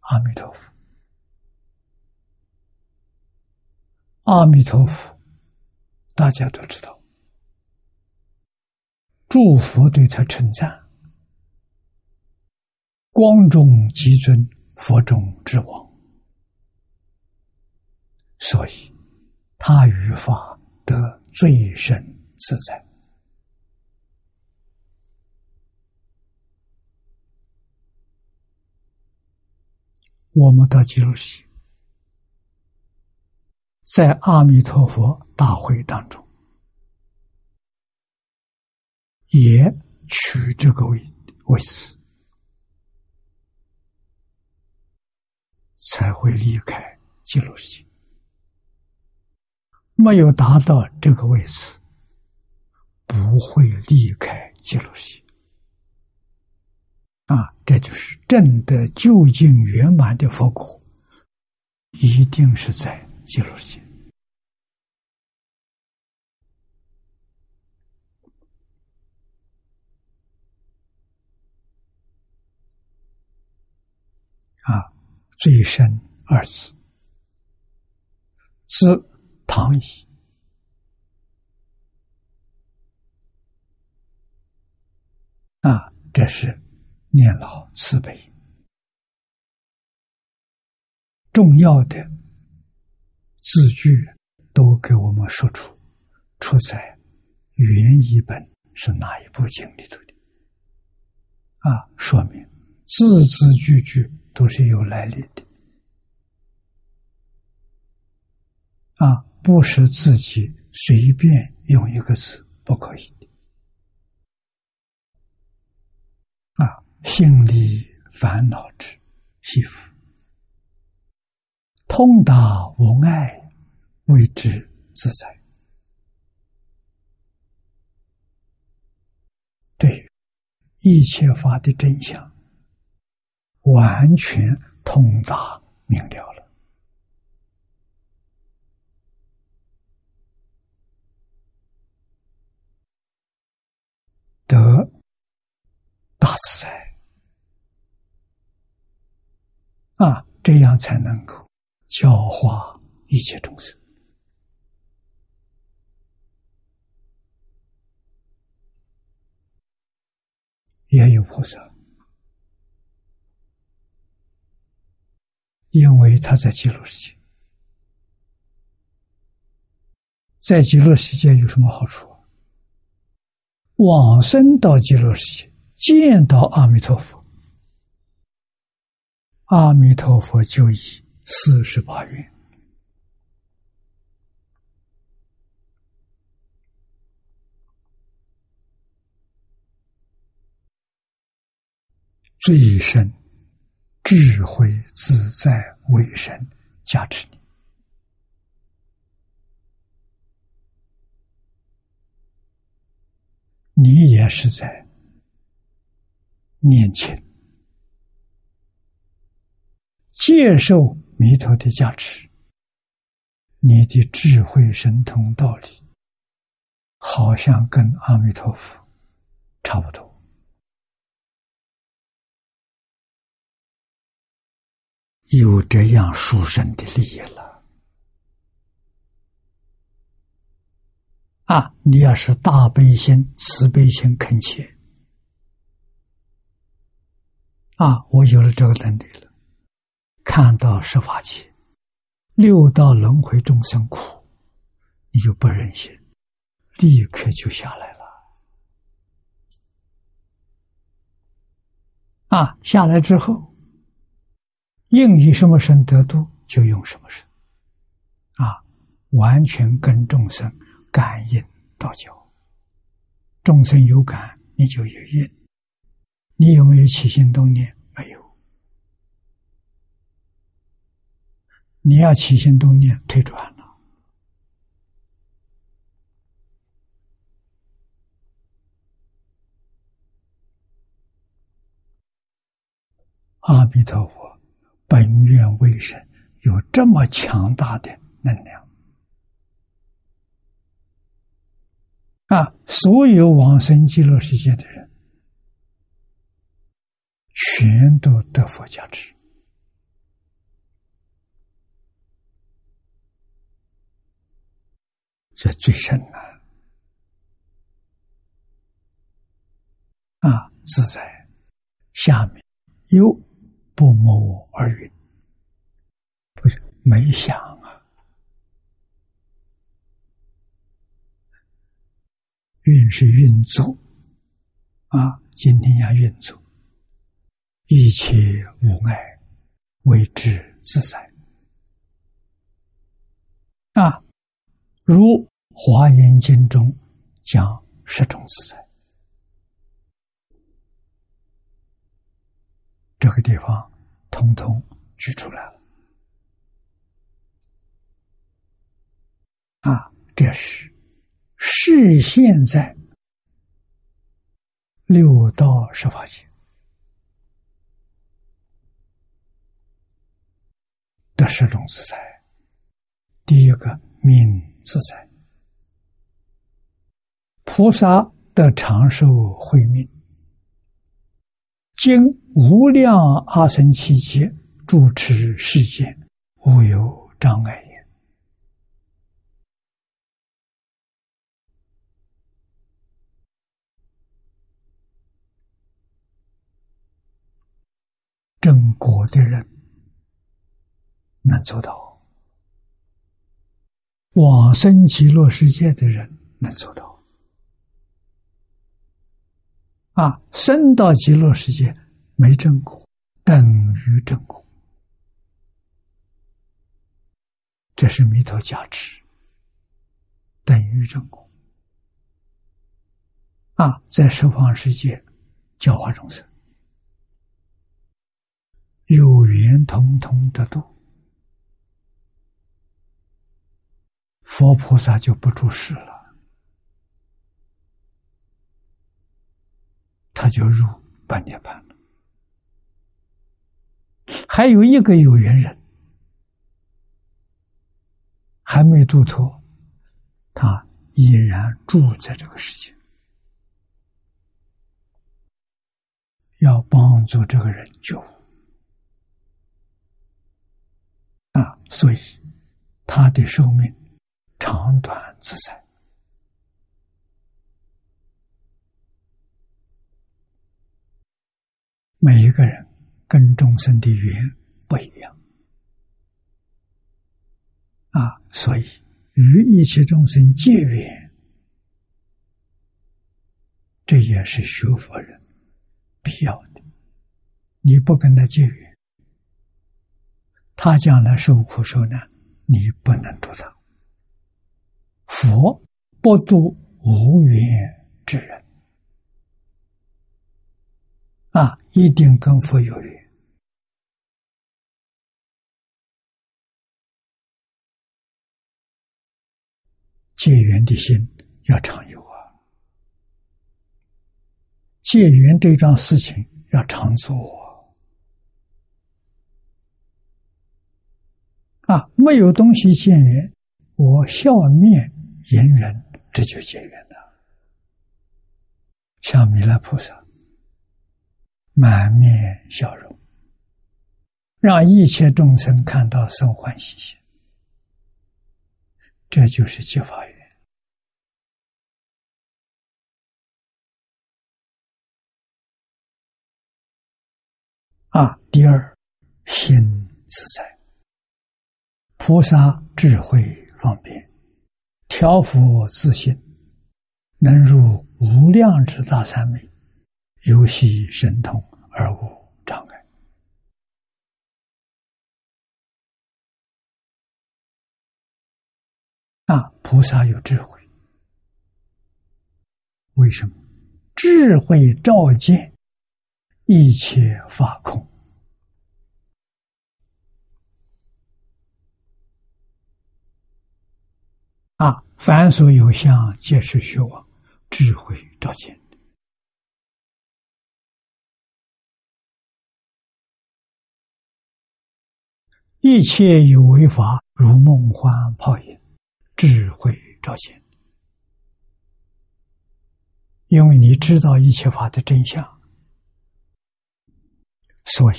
阿弥陀佛，阿弥陀佛，大家都知道，诸佛对他称赞，光中极尊，佛中之王，所以他于法得最深自在。我们到极乐寺，在阿弥陀佛大会当中，也取这个位位置，才会离开极乐寺。没有达到这个位置，不会离开极乐寺。啊，这就是正的究竟圆满的佛果，一定是在极乐世界。啊，最深二字，字唐乙。啊，这是。念老慈悲，重要的字句都给我们说出，出在原译本是哪一部经里头的？啊，说明字字句句都是有来历的，啊，不是自己随便用一个字，不可以。啊心里烦恼之媳妇，通达无碍，为之自在。对一切法的真相，完全通达明了了，得大自在。啊，这样才能够教化一切众生。也有菩萨，因为他在极乐世界，在极乐世界有什么好处？往生到极乐世界，见到阿弥陀佛。阿弥陀佛，就以四十八愿，最深智慧自在为神加持你，你也是在面前。接受弥陀的加持，你的智慧神通道理，好像跟阿弥陀佛差不多，有这样殊胜的利益了。啊，你要是大悲心、慈悲心恳切，啊，我有了这个能力了，看到十法界六道轮回众生苦，你就不忍心，立刻就下来了。啊，下来之后，应以什么身得度，就用什么身，啊，完全跟众生感应道交。众生有感，你就有应。你有没有起心动念？没有。你要起心动念，退转了。阿弥陀佛，本愿为神，有这么强大的能量啊！所有往生极乐世界的人，全都得佛加持，这最深了啊！自在下面有。不谋而运，不是没想啊，运是运作啊，今天要运作，一切无碍，为之自在啊。如《华严经》中讲十种自在。这个地方通通举出来了啊！这是是现在六道十法界的十种自在。第一个命自在，菩萨的长寿慧命。经无量阿僧祇劫主持世间，无有障碍也。正果的人能做到，往生极乐世界的人能做到。啊，生到极乐世界没正果，等于正果，这是弥陀加持，等于正果。啊，在十方世界教化众生，有缘通通得度，佛菩萨就不住世了。他就入半涅盘了。还有一个有缘人还没度脱，他依然住在这个世界，要帮助这个人救啊，所以他的寿命长短自在。每一个人跟众生的缘不一样啊，所以与一切众生结缘，这也是学佛人必要的。你不跟他结缘，他将来受苦受难，你不能度他。佛不度无缘之人。啊，一定跟佛有缘，结缘的心要常有啊，结缘这桩事情要常做啊，没有东西结缘，我笑面迎人，这就结缘了，像弥勒菩萨。满面笑容，让一切众生看到生欢喜心。这就是接法缘。啊，第二，心自在，菩萨智慧方便，调伏自心，能入无量之大三昧。游戏神通而无障碍。啊，菩萨有智慧，为什么？智慧照见一切法空。啊，凡所有相，皆是虚妄。智慧照见，一切有为法，如梦幻泡影。智慧照见，因为你知道一切法的真相，所以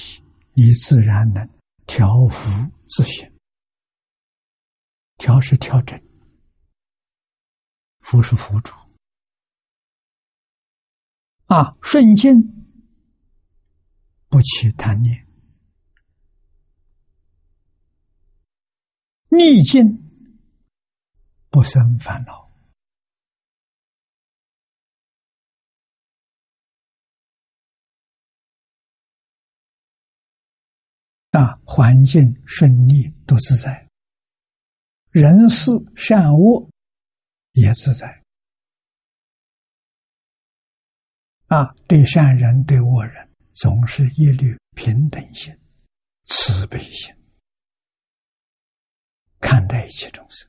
你自然能调伏自性。调是调整，福是辅助。啊，顺境不起贪念，逆境。不生烦恼啊，环境顺利都自在，人事善恶也自在啊。对善人对恶人，总是一律平等心、慈悲心看待一切众生。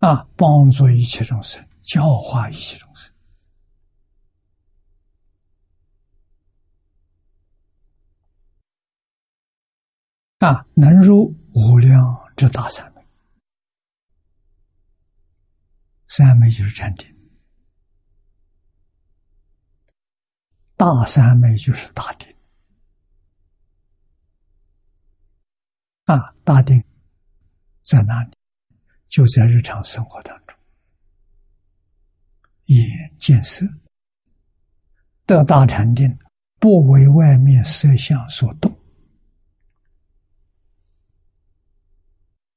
啊！帮助一切众生，教化一切众生，啊，能入无量之大三昧。三昧就是禅定，大三昧就是大定。啊，大定在哪里？就在日常生活当中，眼见色，得大禅定，不为外面色相所动，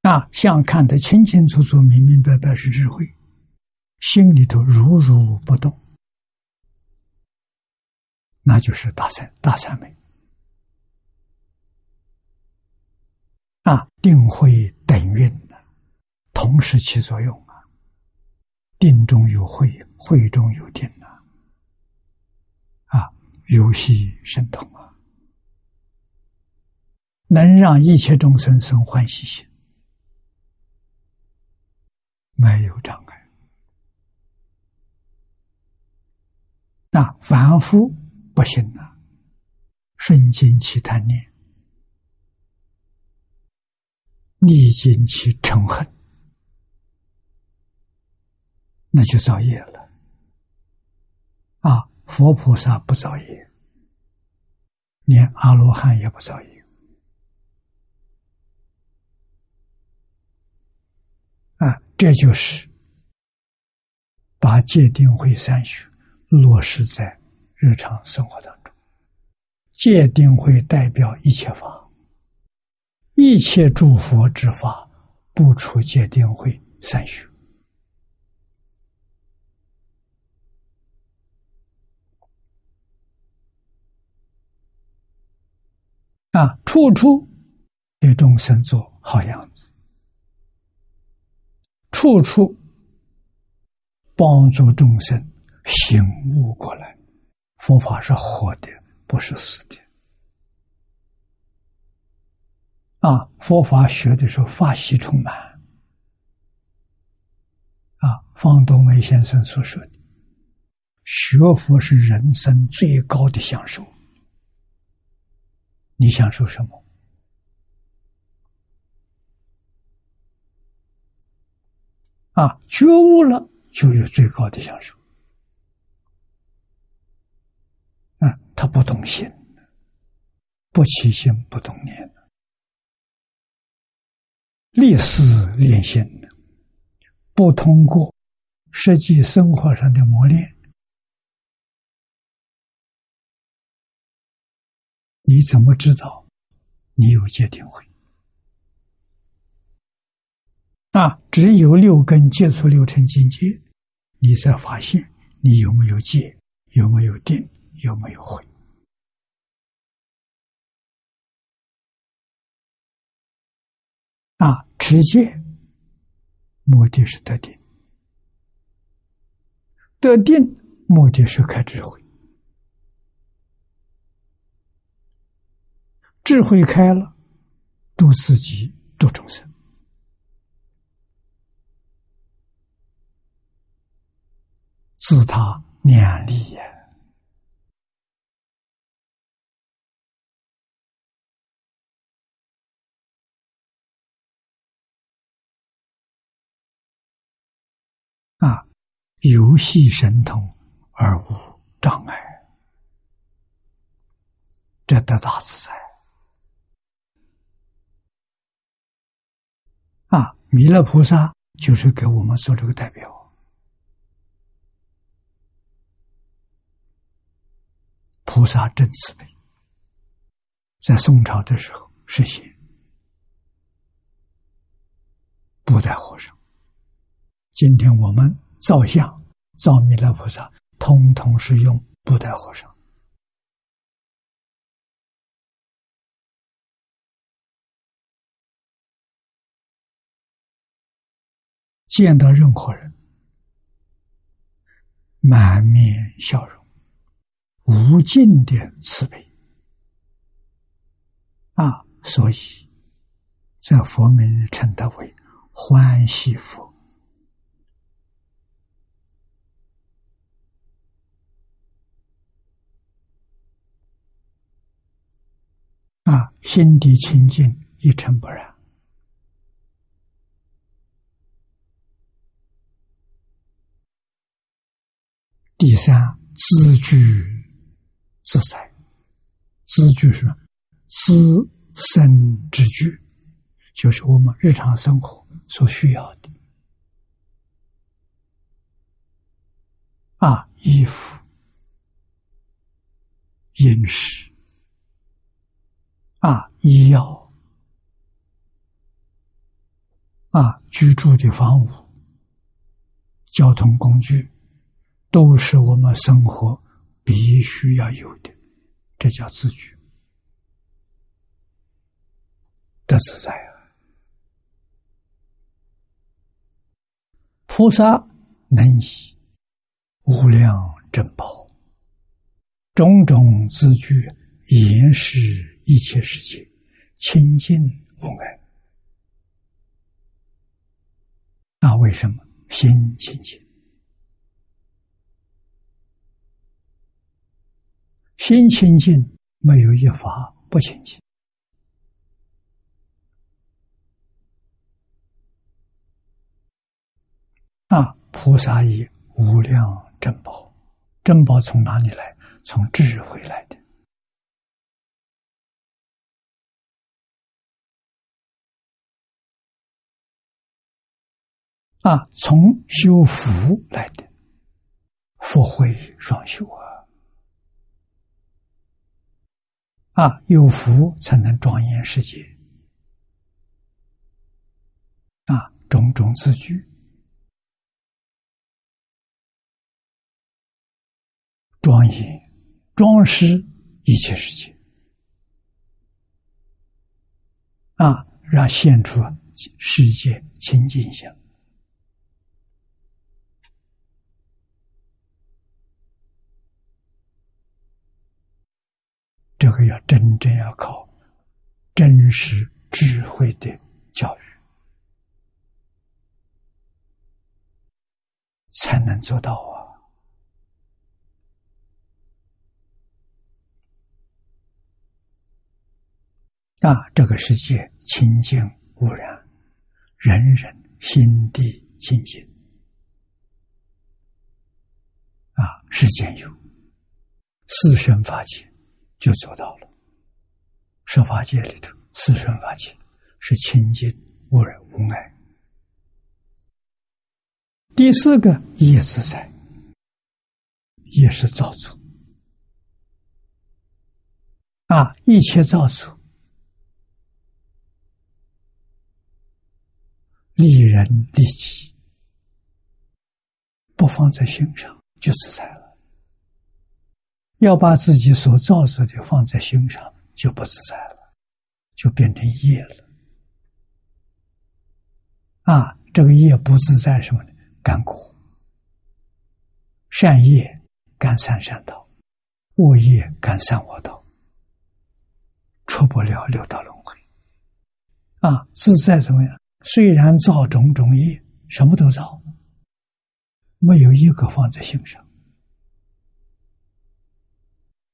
那，相看得清清楚楚、明明白白是智慧，心里头如如不动，那就是大善大善美，啊，定慧等运。同时起作用啊！定中有慧，慧中有定啊！啊，游戏神通啊，能让一切众生生欢喜心，没有障碍。那凡夫不行啊，顺境起贪念，逆境起嗔恨。那就造业了，啊！佛菩萨不造业，连阿罗汉也不造业，啊！这就是把戒定慧三学落实在日常生活当中。戒定慧代表一切法，一切诸佛之法不出戒定慧三学。啊，处处给众生做好样子，处处帮助众生醒悟过来。佛法是活的，不是死的。啊，佛法学的时候法喜充满。啊，方东梅先生所说的，学佛是人生最高的享受。你享受什么？啊，觉悟了就有最高的享受。啊，他不动心，不起心，不动念，历史练心，不通过实际生活上的磨练。你怎么知道你有戒定慧？啊，只有六根接触六尘境界，你才发现你有没有戒，有没有定，有没有慧。啊，持戒目的是得定，得定目的是开智慧，智慧开了，度自己，度众生。自他两利呀！啊，游戏神通而无障碍，这得大自在。啊，弥勒菩萨就是给我们做这个代表。菩萨真慈悲，在宋朝的时候实现不带和尚。今天我们造像造弥勒菩萨，通通是用布袋和尚。见到任何人，满面笑容。无尽的慈悲啊！所以，在佛门称他为欢喜佛啊，心地清净，一尘不染。第三，自具。自在，自具是自身之具，就是我们日常生活所需要的啊，衣服、饮食啊，医药。啊，居住的房屋、交通工具，都是我们生活。必须要有的，这叫自觉。的自在啊！菩萨能以无量珍宝、种种自具严视一切世界，清净无碍。那为什么心清净？心清净，没有一法不清净。那，菩萨以无量珍宝，珍宝从哪里来？从智慧来的。啊，从修福来的，福慧双修啊。啊，有福才能庄严世界。啊，种种自具，庄严装饰一切世界。啊，让现出世界清净相。这个要真正要靠真实智慧的教育，才能做到啊！啊，这个世界清净无染，人人心地清净，啊，世间有四生法界。就做到了。设法界里头，四圣法界是清净无染无碍。第四个业自在，也是造作啊，一切造作，利人利己，不放在心上就自在了；要把自己所造作的放在心上，就不自在了，就变成业了。啊，这个业不自在什么呢？干苦，善业干三善道，恶业干三恶道。出不了六道轮回，啊，自在怎么样？虽然造种种业，什么都造，没有一个放在心上，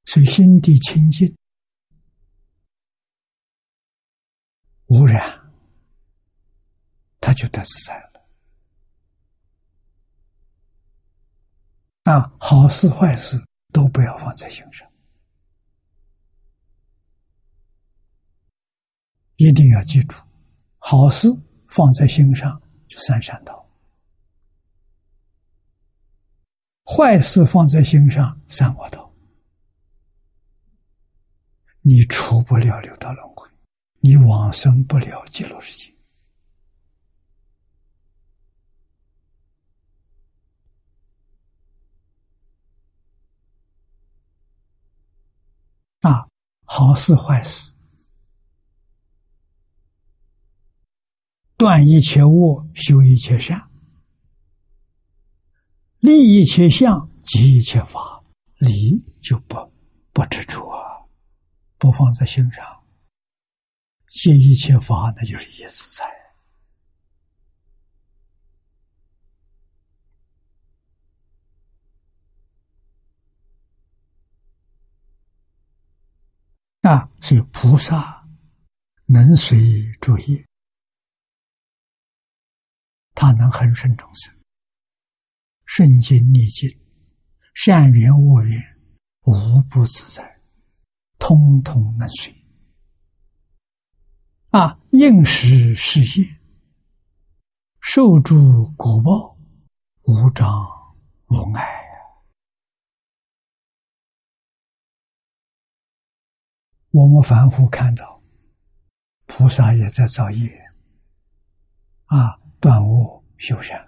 所以心地清净、无染，他就得自在了。啊，好事坏事都不要放在心上。一定要记住，好事放在心上就三善道；坏事放在心上三恶道。你出不了六道轮回，你往生不了极乐世界。啊，好事坏事。断一切恶，修一切善，立一切相，即一切法，理就不不执着，不放在心上，见一切法，那就是一自在。啊，所以菩萨能随诸业。他能恒顺众生，顺境逆境，善缘恶缘，无不自在，通通能随。啊，应时事业，受诸果报，无障无碍。我们反复看到，菩萨也在造业，啊。断恶修善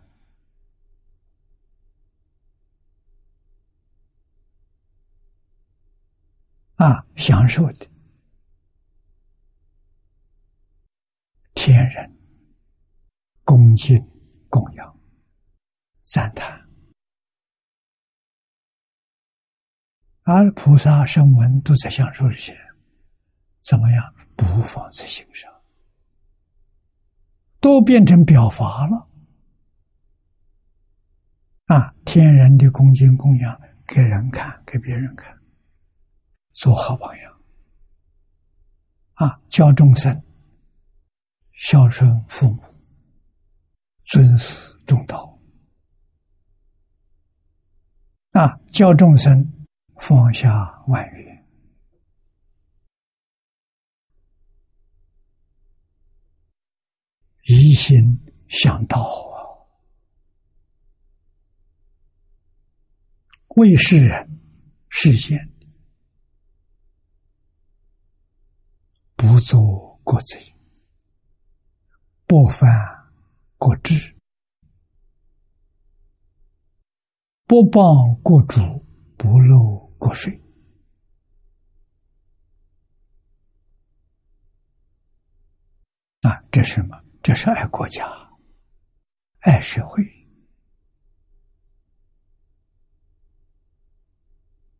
啊，享受的天人恭敬供养赞叹，而菩萨声闻都在享受这些，怎么样？不放在心上。都变成表法了啊！天然的恭敬供养，给人看，给别人看，做好榜样啊！教众生孝顺父母，尊师重道啊！教众生放下万缘。一心向道啊，为世人世间不做过罪，不犯过制，不帮过主，不漏过水啊！这是什么？这是爱国家、爱社会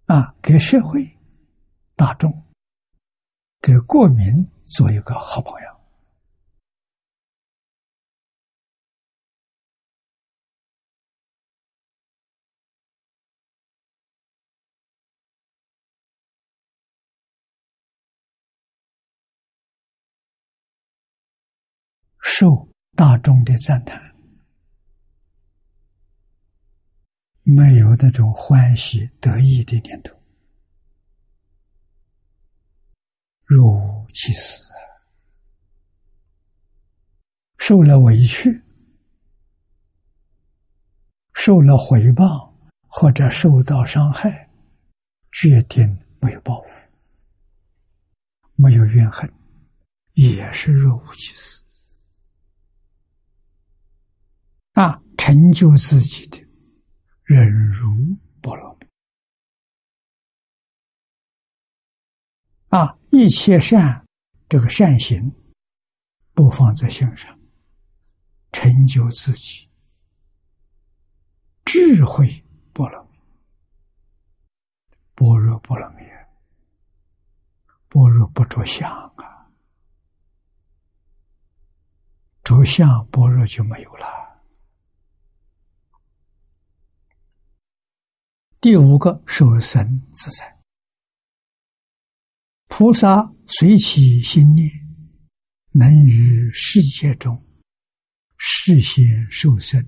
啊，给社会大众、给国民做一个好朋友。受大众的赞叹，没有那种欢喜得意的念头，若无其事。受了委屈，受了回报，或者受到伤害，决定没有报复。没有怨恨，也是若无其事啊！成就自己的忍辱波罗啊！一切善，这个善行不放在心上，成就自己智慧不能，般若波罗蜜。般若不着相啊，着相般若就没有了。第五个受身自在，菩萨随其心念，能于世界中事先受身，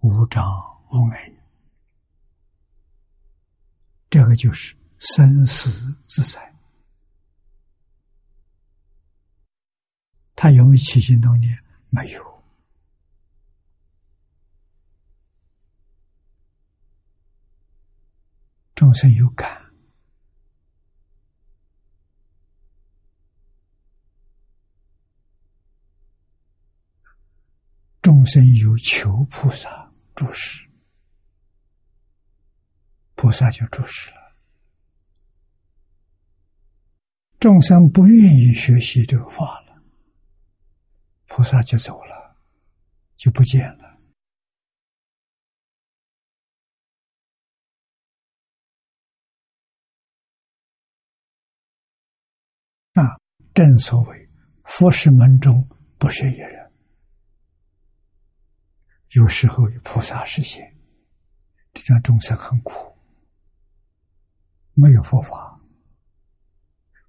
无障无碍。这个就是生死自在。他有没有起心动念？没有。众生有感，众生有求菩萨注释，菩萨就注释了。众生不愿意学习这个法了。菩萨就走了，就不见了。啊，正所谓佛是门中不是一人，有时候有菩萨实现，这样众生很苦，没有佛法，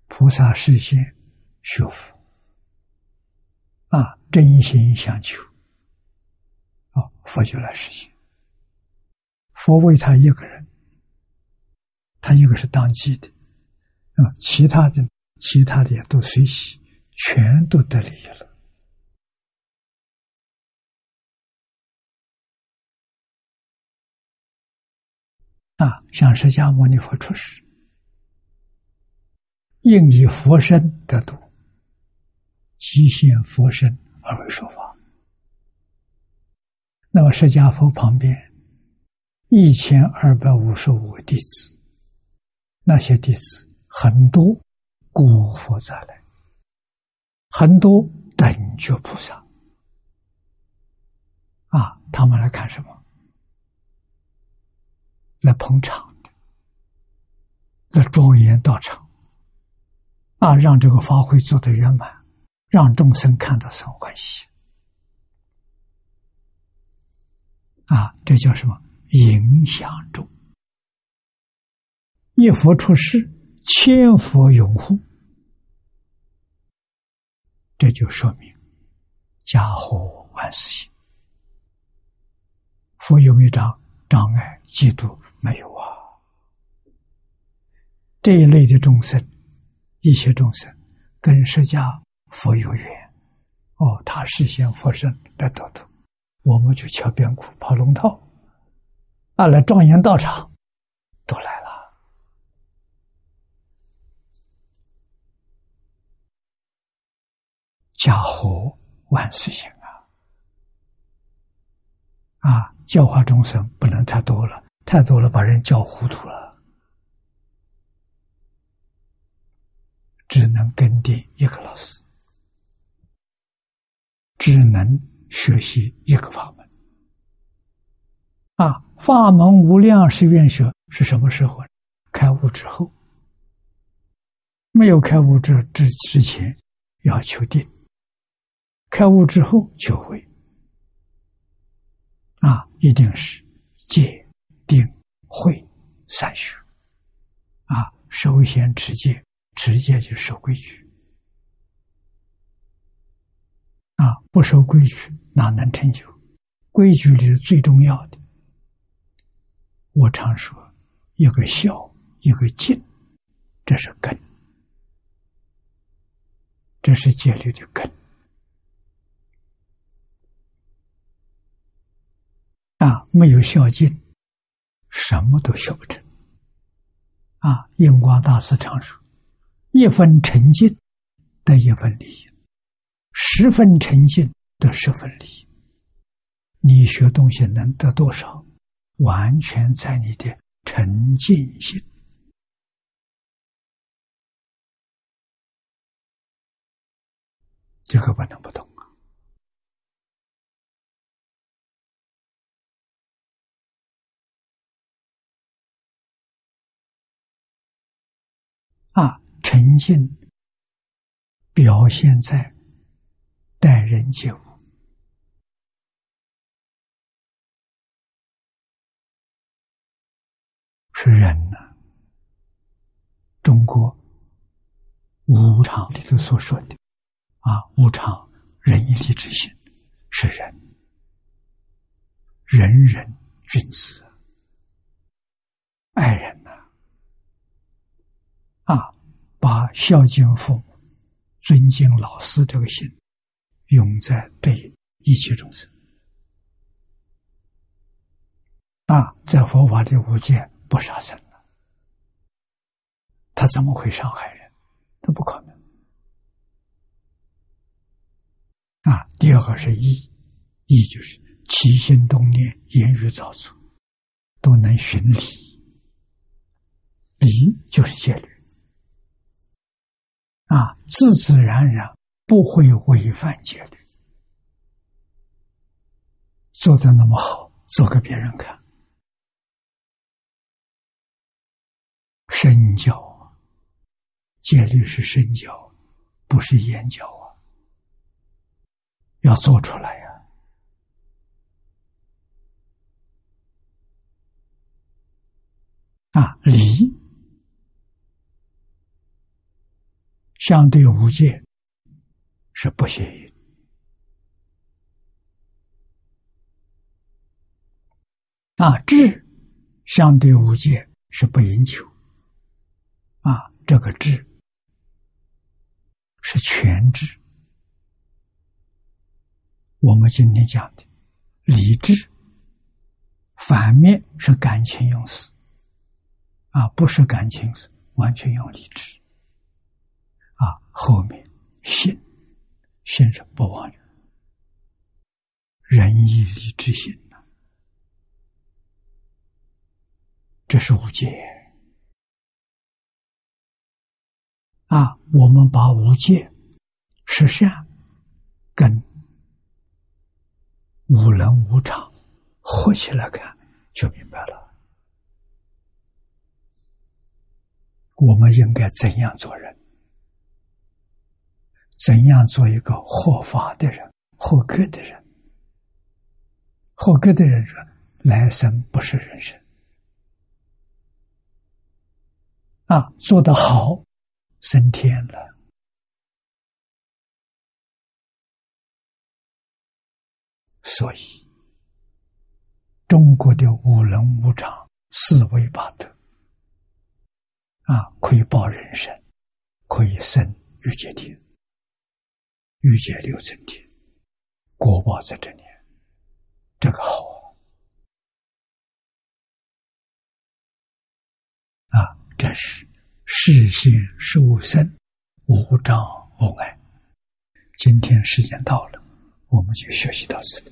菩萨实现学佛。啊，真心相求，啊，佛就来实现。佛为他一个人，他一个是当机的，啊，其他的其他的也都随喜，全都得利益了。啊，像释迦牟尼佛出世，应以佛身得度。极现佛身而为说法。那么释迦佛旁边一千二百五十五弟子，那些弟子很多古佛再来，很多等觉菩萨啊，他们来看什么？来捧场的，来庄严道场啊，让这个法会做得圆满。让众生看到生欢喜啊！这叫什么？影响众，一佛出世，千佛拥护，这就说明家和万事兴。佛有没有障障碍？嫉妒没有啊？这一类的众生，一切众生跟释迦。佛有缘，哦，他实现佛身来得度，我们就敲边鼓、跑龙套，啊，来庄严道场，都来了，家和万事兴啊！啊，教化众生不能太多了，太多了把人教糊涂了，只能跟定一个老师。只能学习一个法门啊！法门无量是愿学是什么时候？开悟之后，没有开悟之之之前要求定，开悟之后求会啊！一定是戒、定、慧三学啊！首先持戒，持戒就守规矩。啊，不守规矩哪能成就？规矩里最重要的，我常说，一个孝，一个敬，这是根，这是戒律的根。啊，没有孝敬，什么都学不成。啊，印光大师常说：“一分诚敬得一分利益，十分沉静得十分利益。你学东西能得多少，完全在你的沉浸性。这个不能不啊！沉静表现在待人接物，是人呢。中国无常里头所说的。啊，无常，仁义礼智信，是人，人人君子，爱人，啊，把孝敬父母、尊敬老师这个心，用在对一切众生。啊，在佛法的无界不杀生了，他怎么会伤害人？这不可能。啊，第二个是义，义就是起心动念、言语造作都能循理，理就是戒律啊，自自然然不会违反戒律，做的那么好，做给别人看，身教啊，戒律是身教，不是言教啊。要做出来呀！啊，离相对无界是不协议啊，智相对无界是不应求啊，这个智是全智。我们今天讲的理智，反面是感情用事，啊，不是感情是完全用理智，后面信，信是不忘人，仁义礼智信呐，这是无戒，啊，我们把无戒实善跟。无人无常，合起来看就明白了。我们应该怎样做人？怎样做一个合法的人、合格的人？合格的人说：“来生不是人生。”啊，做得好，升天了。所以，中国的五伦五常、四维八德，啊，可以报人生，可以生欲界天，欲界六层天，国报在这里，这个好啊！这是世现受身，无障无碍。今天时间到了，我们就学习到此。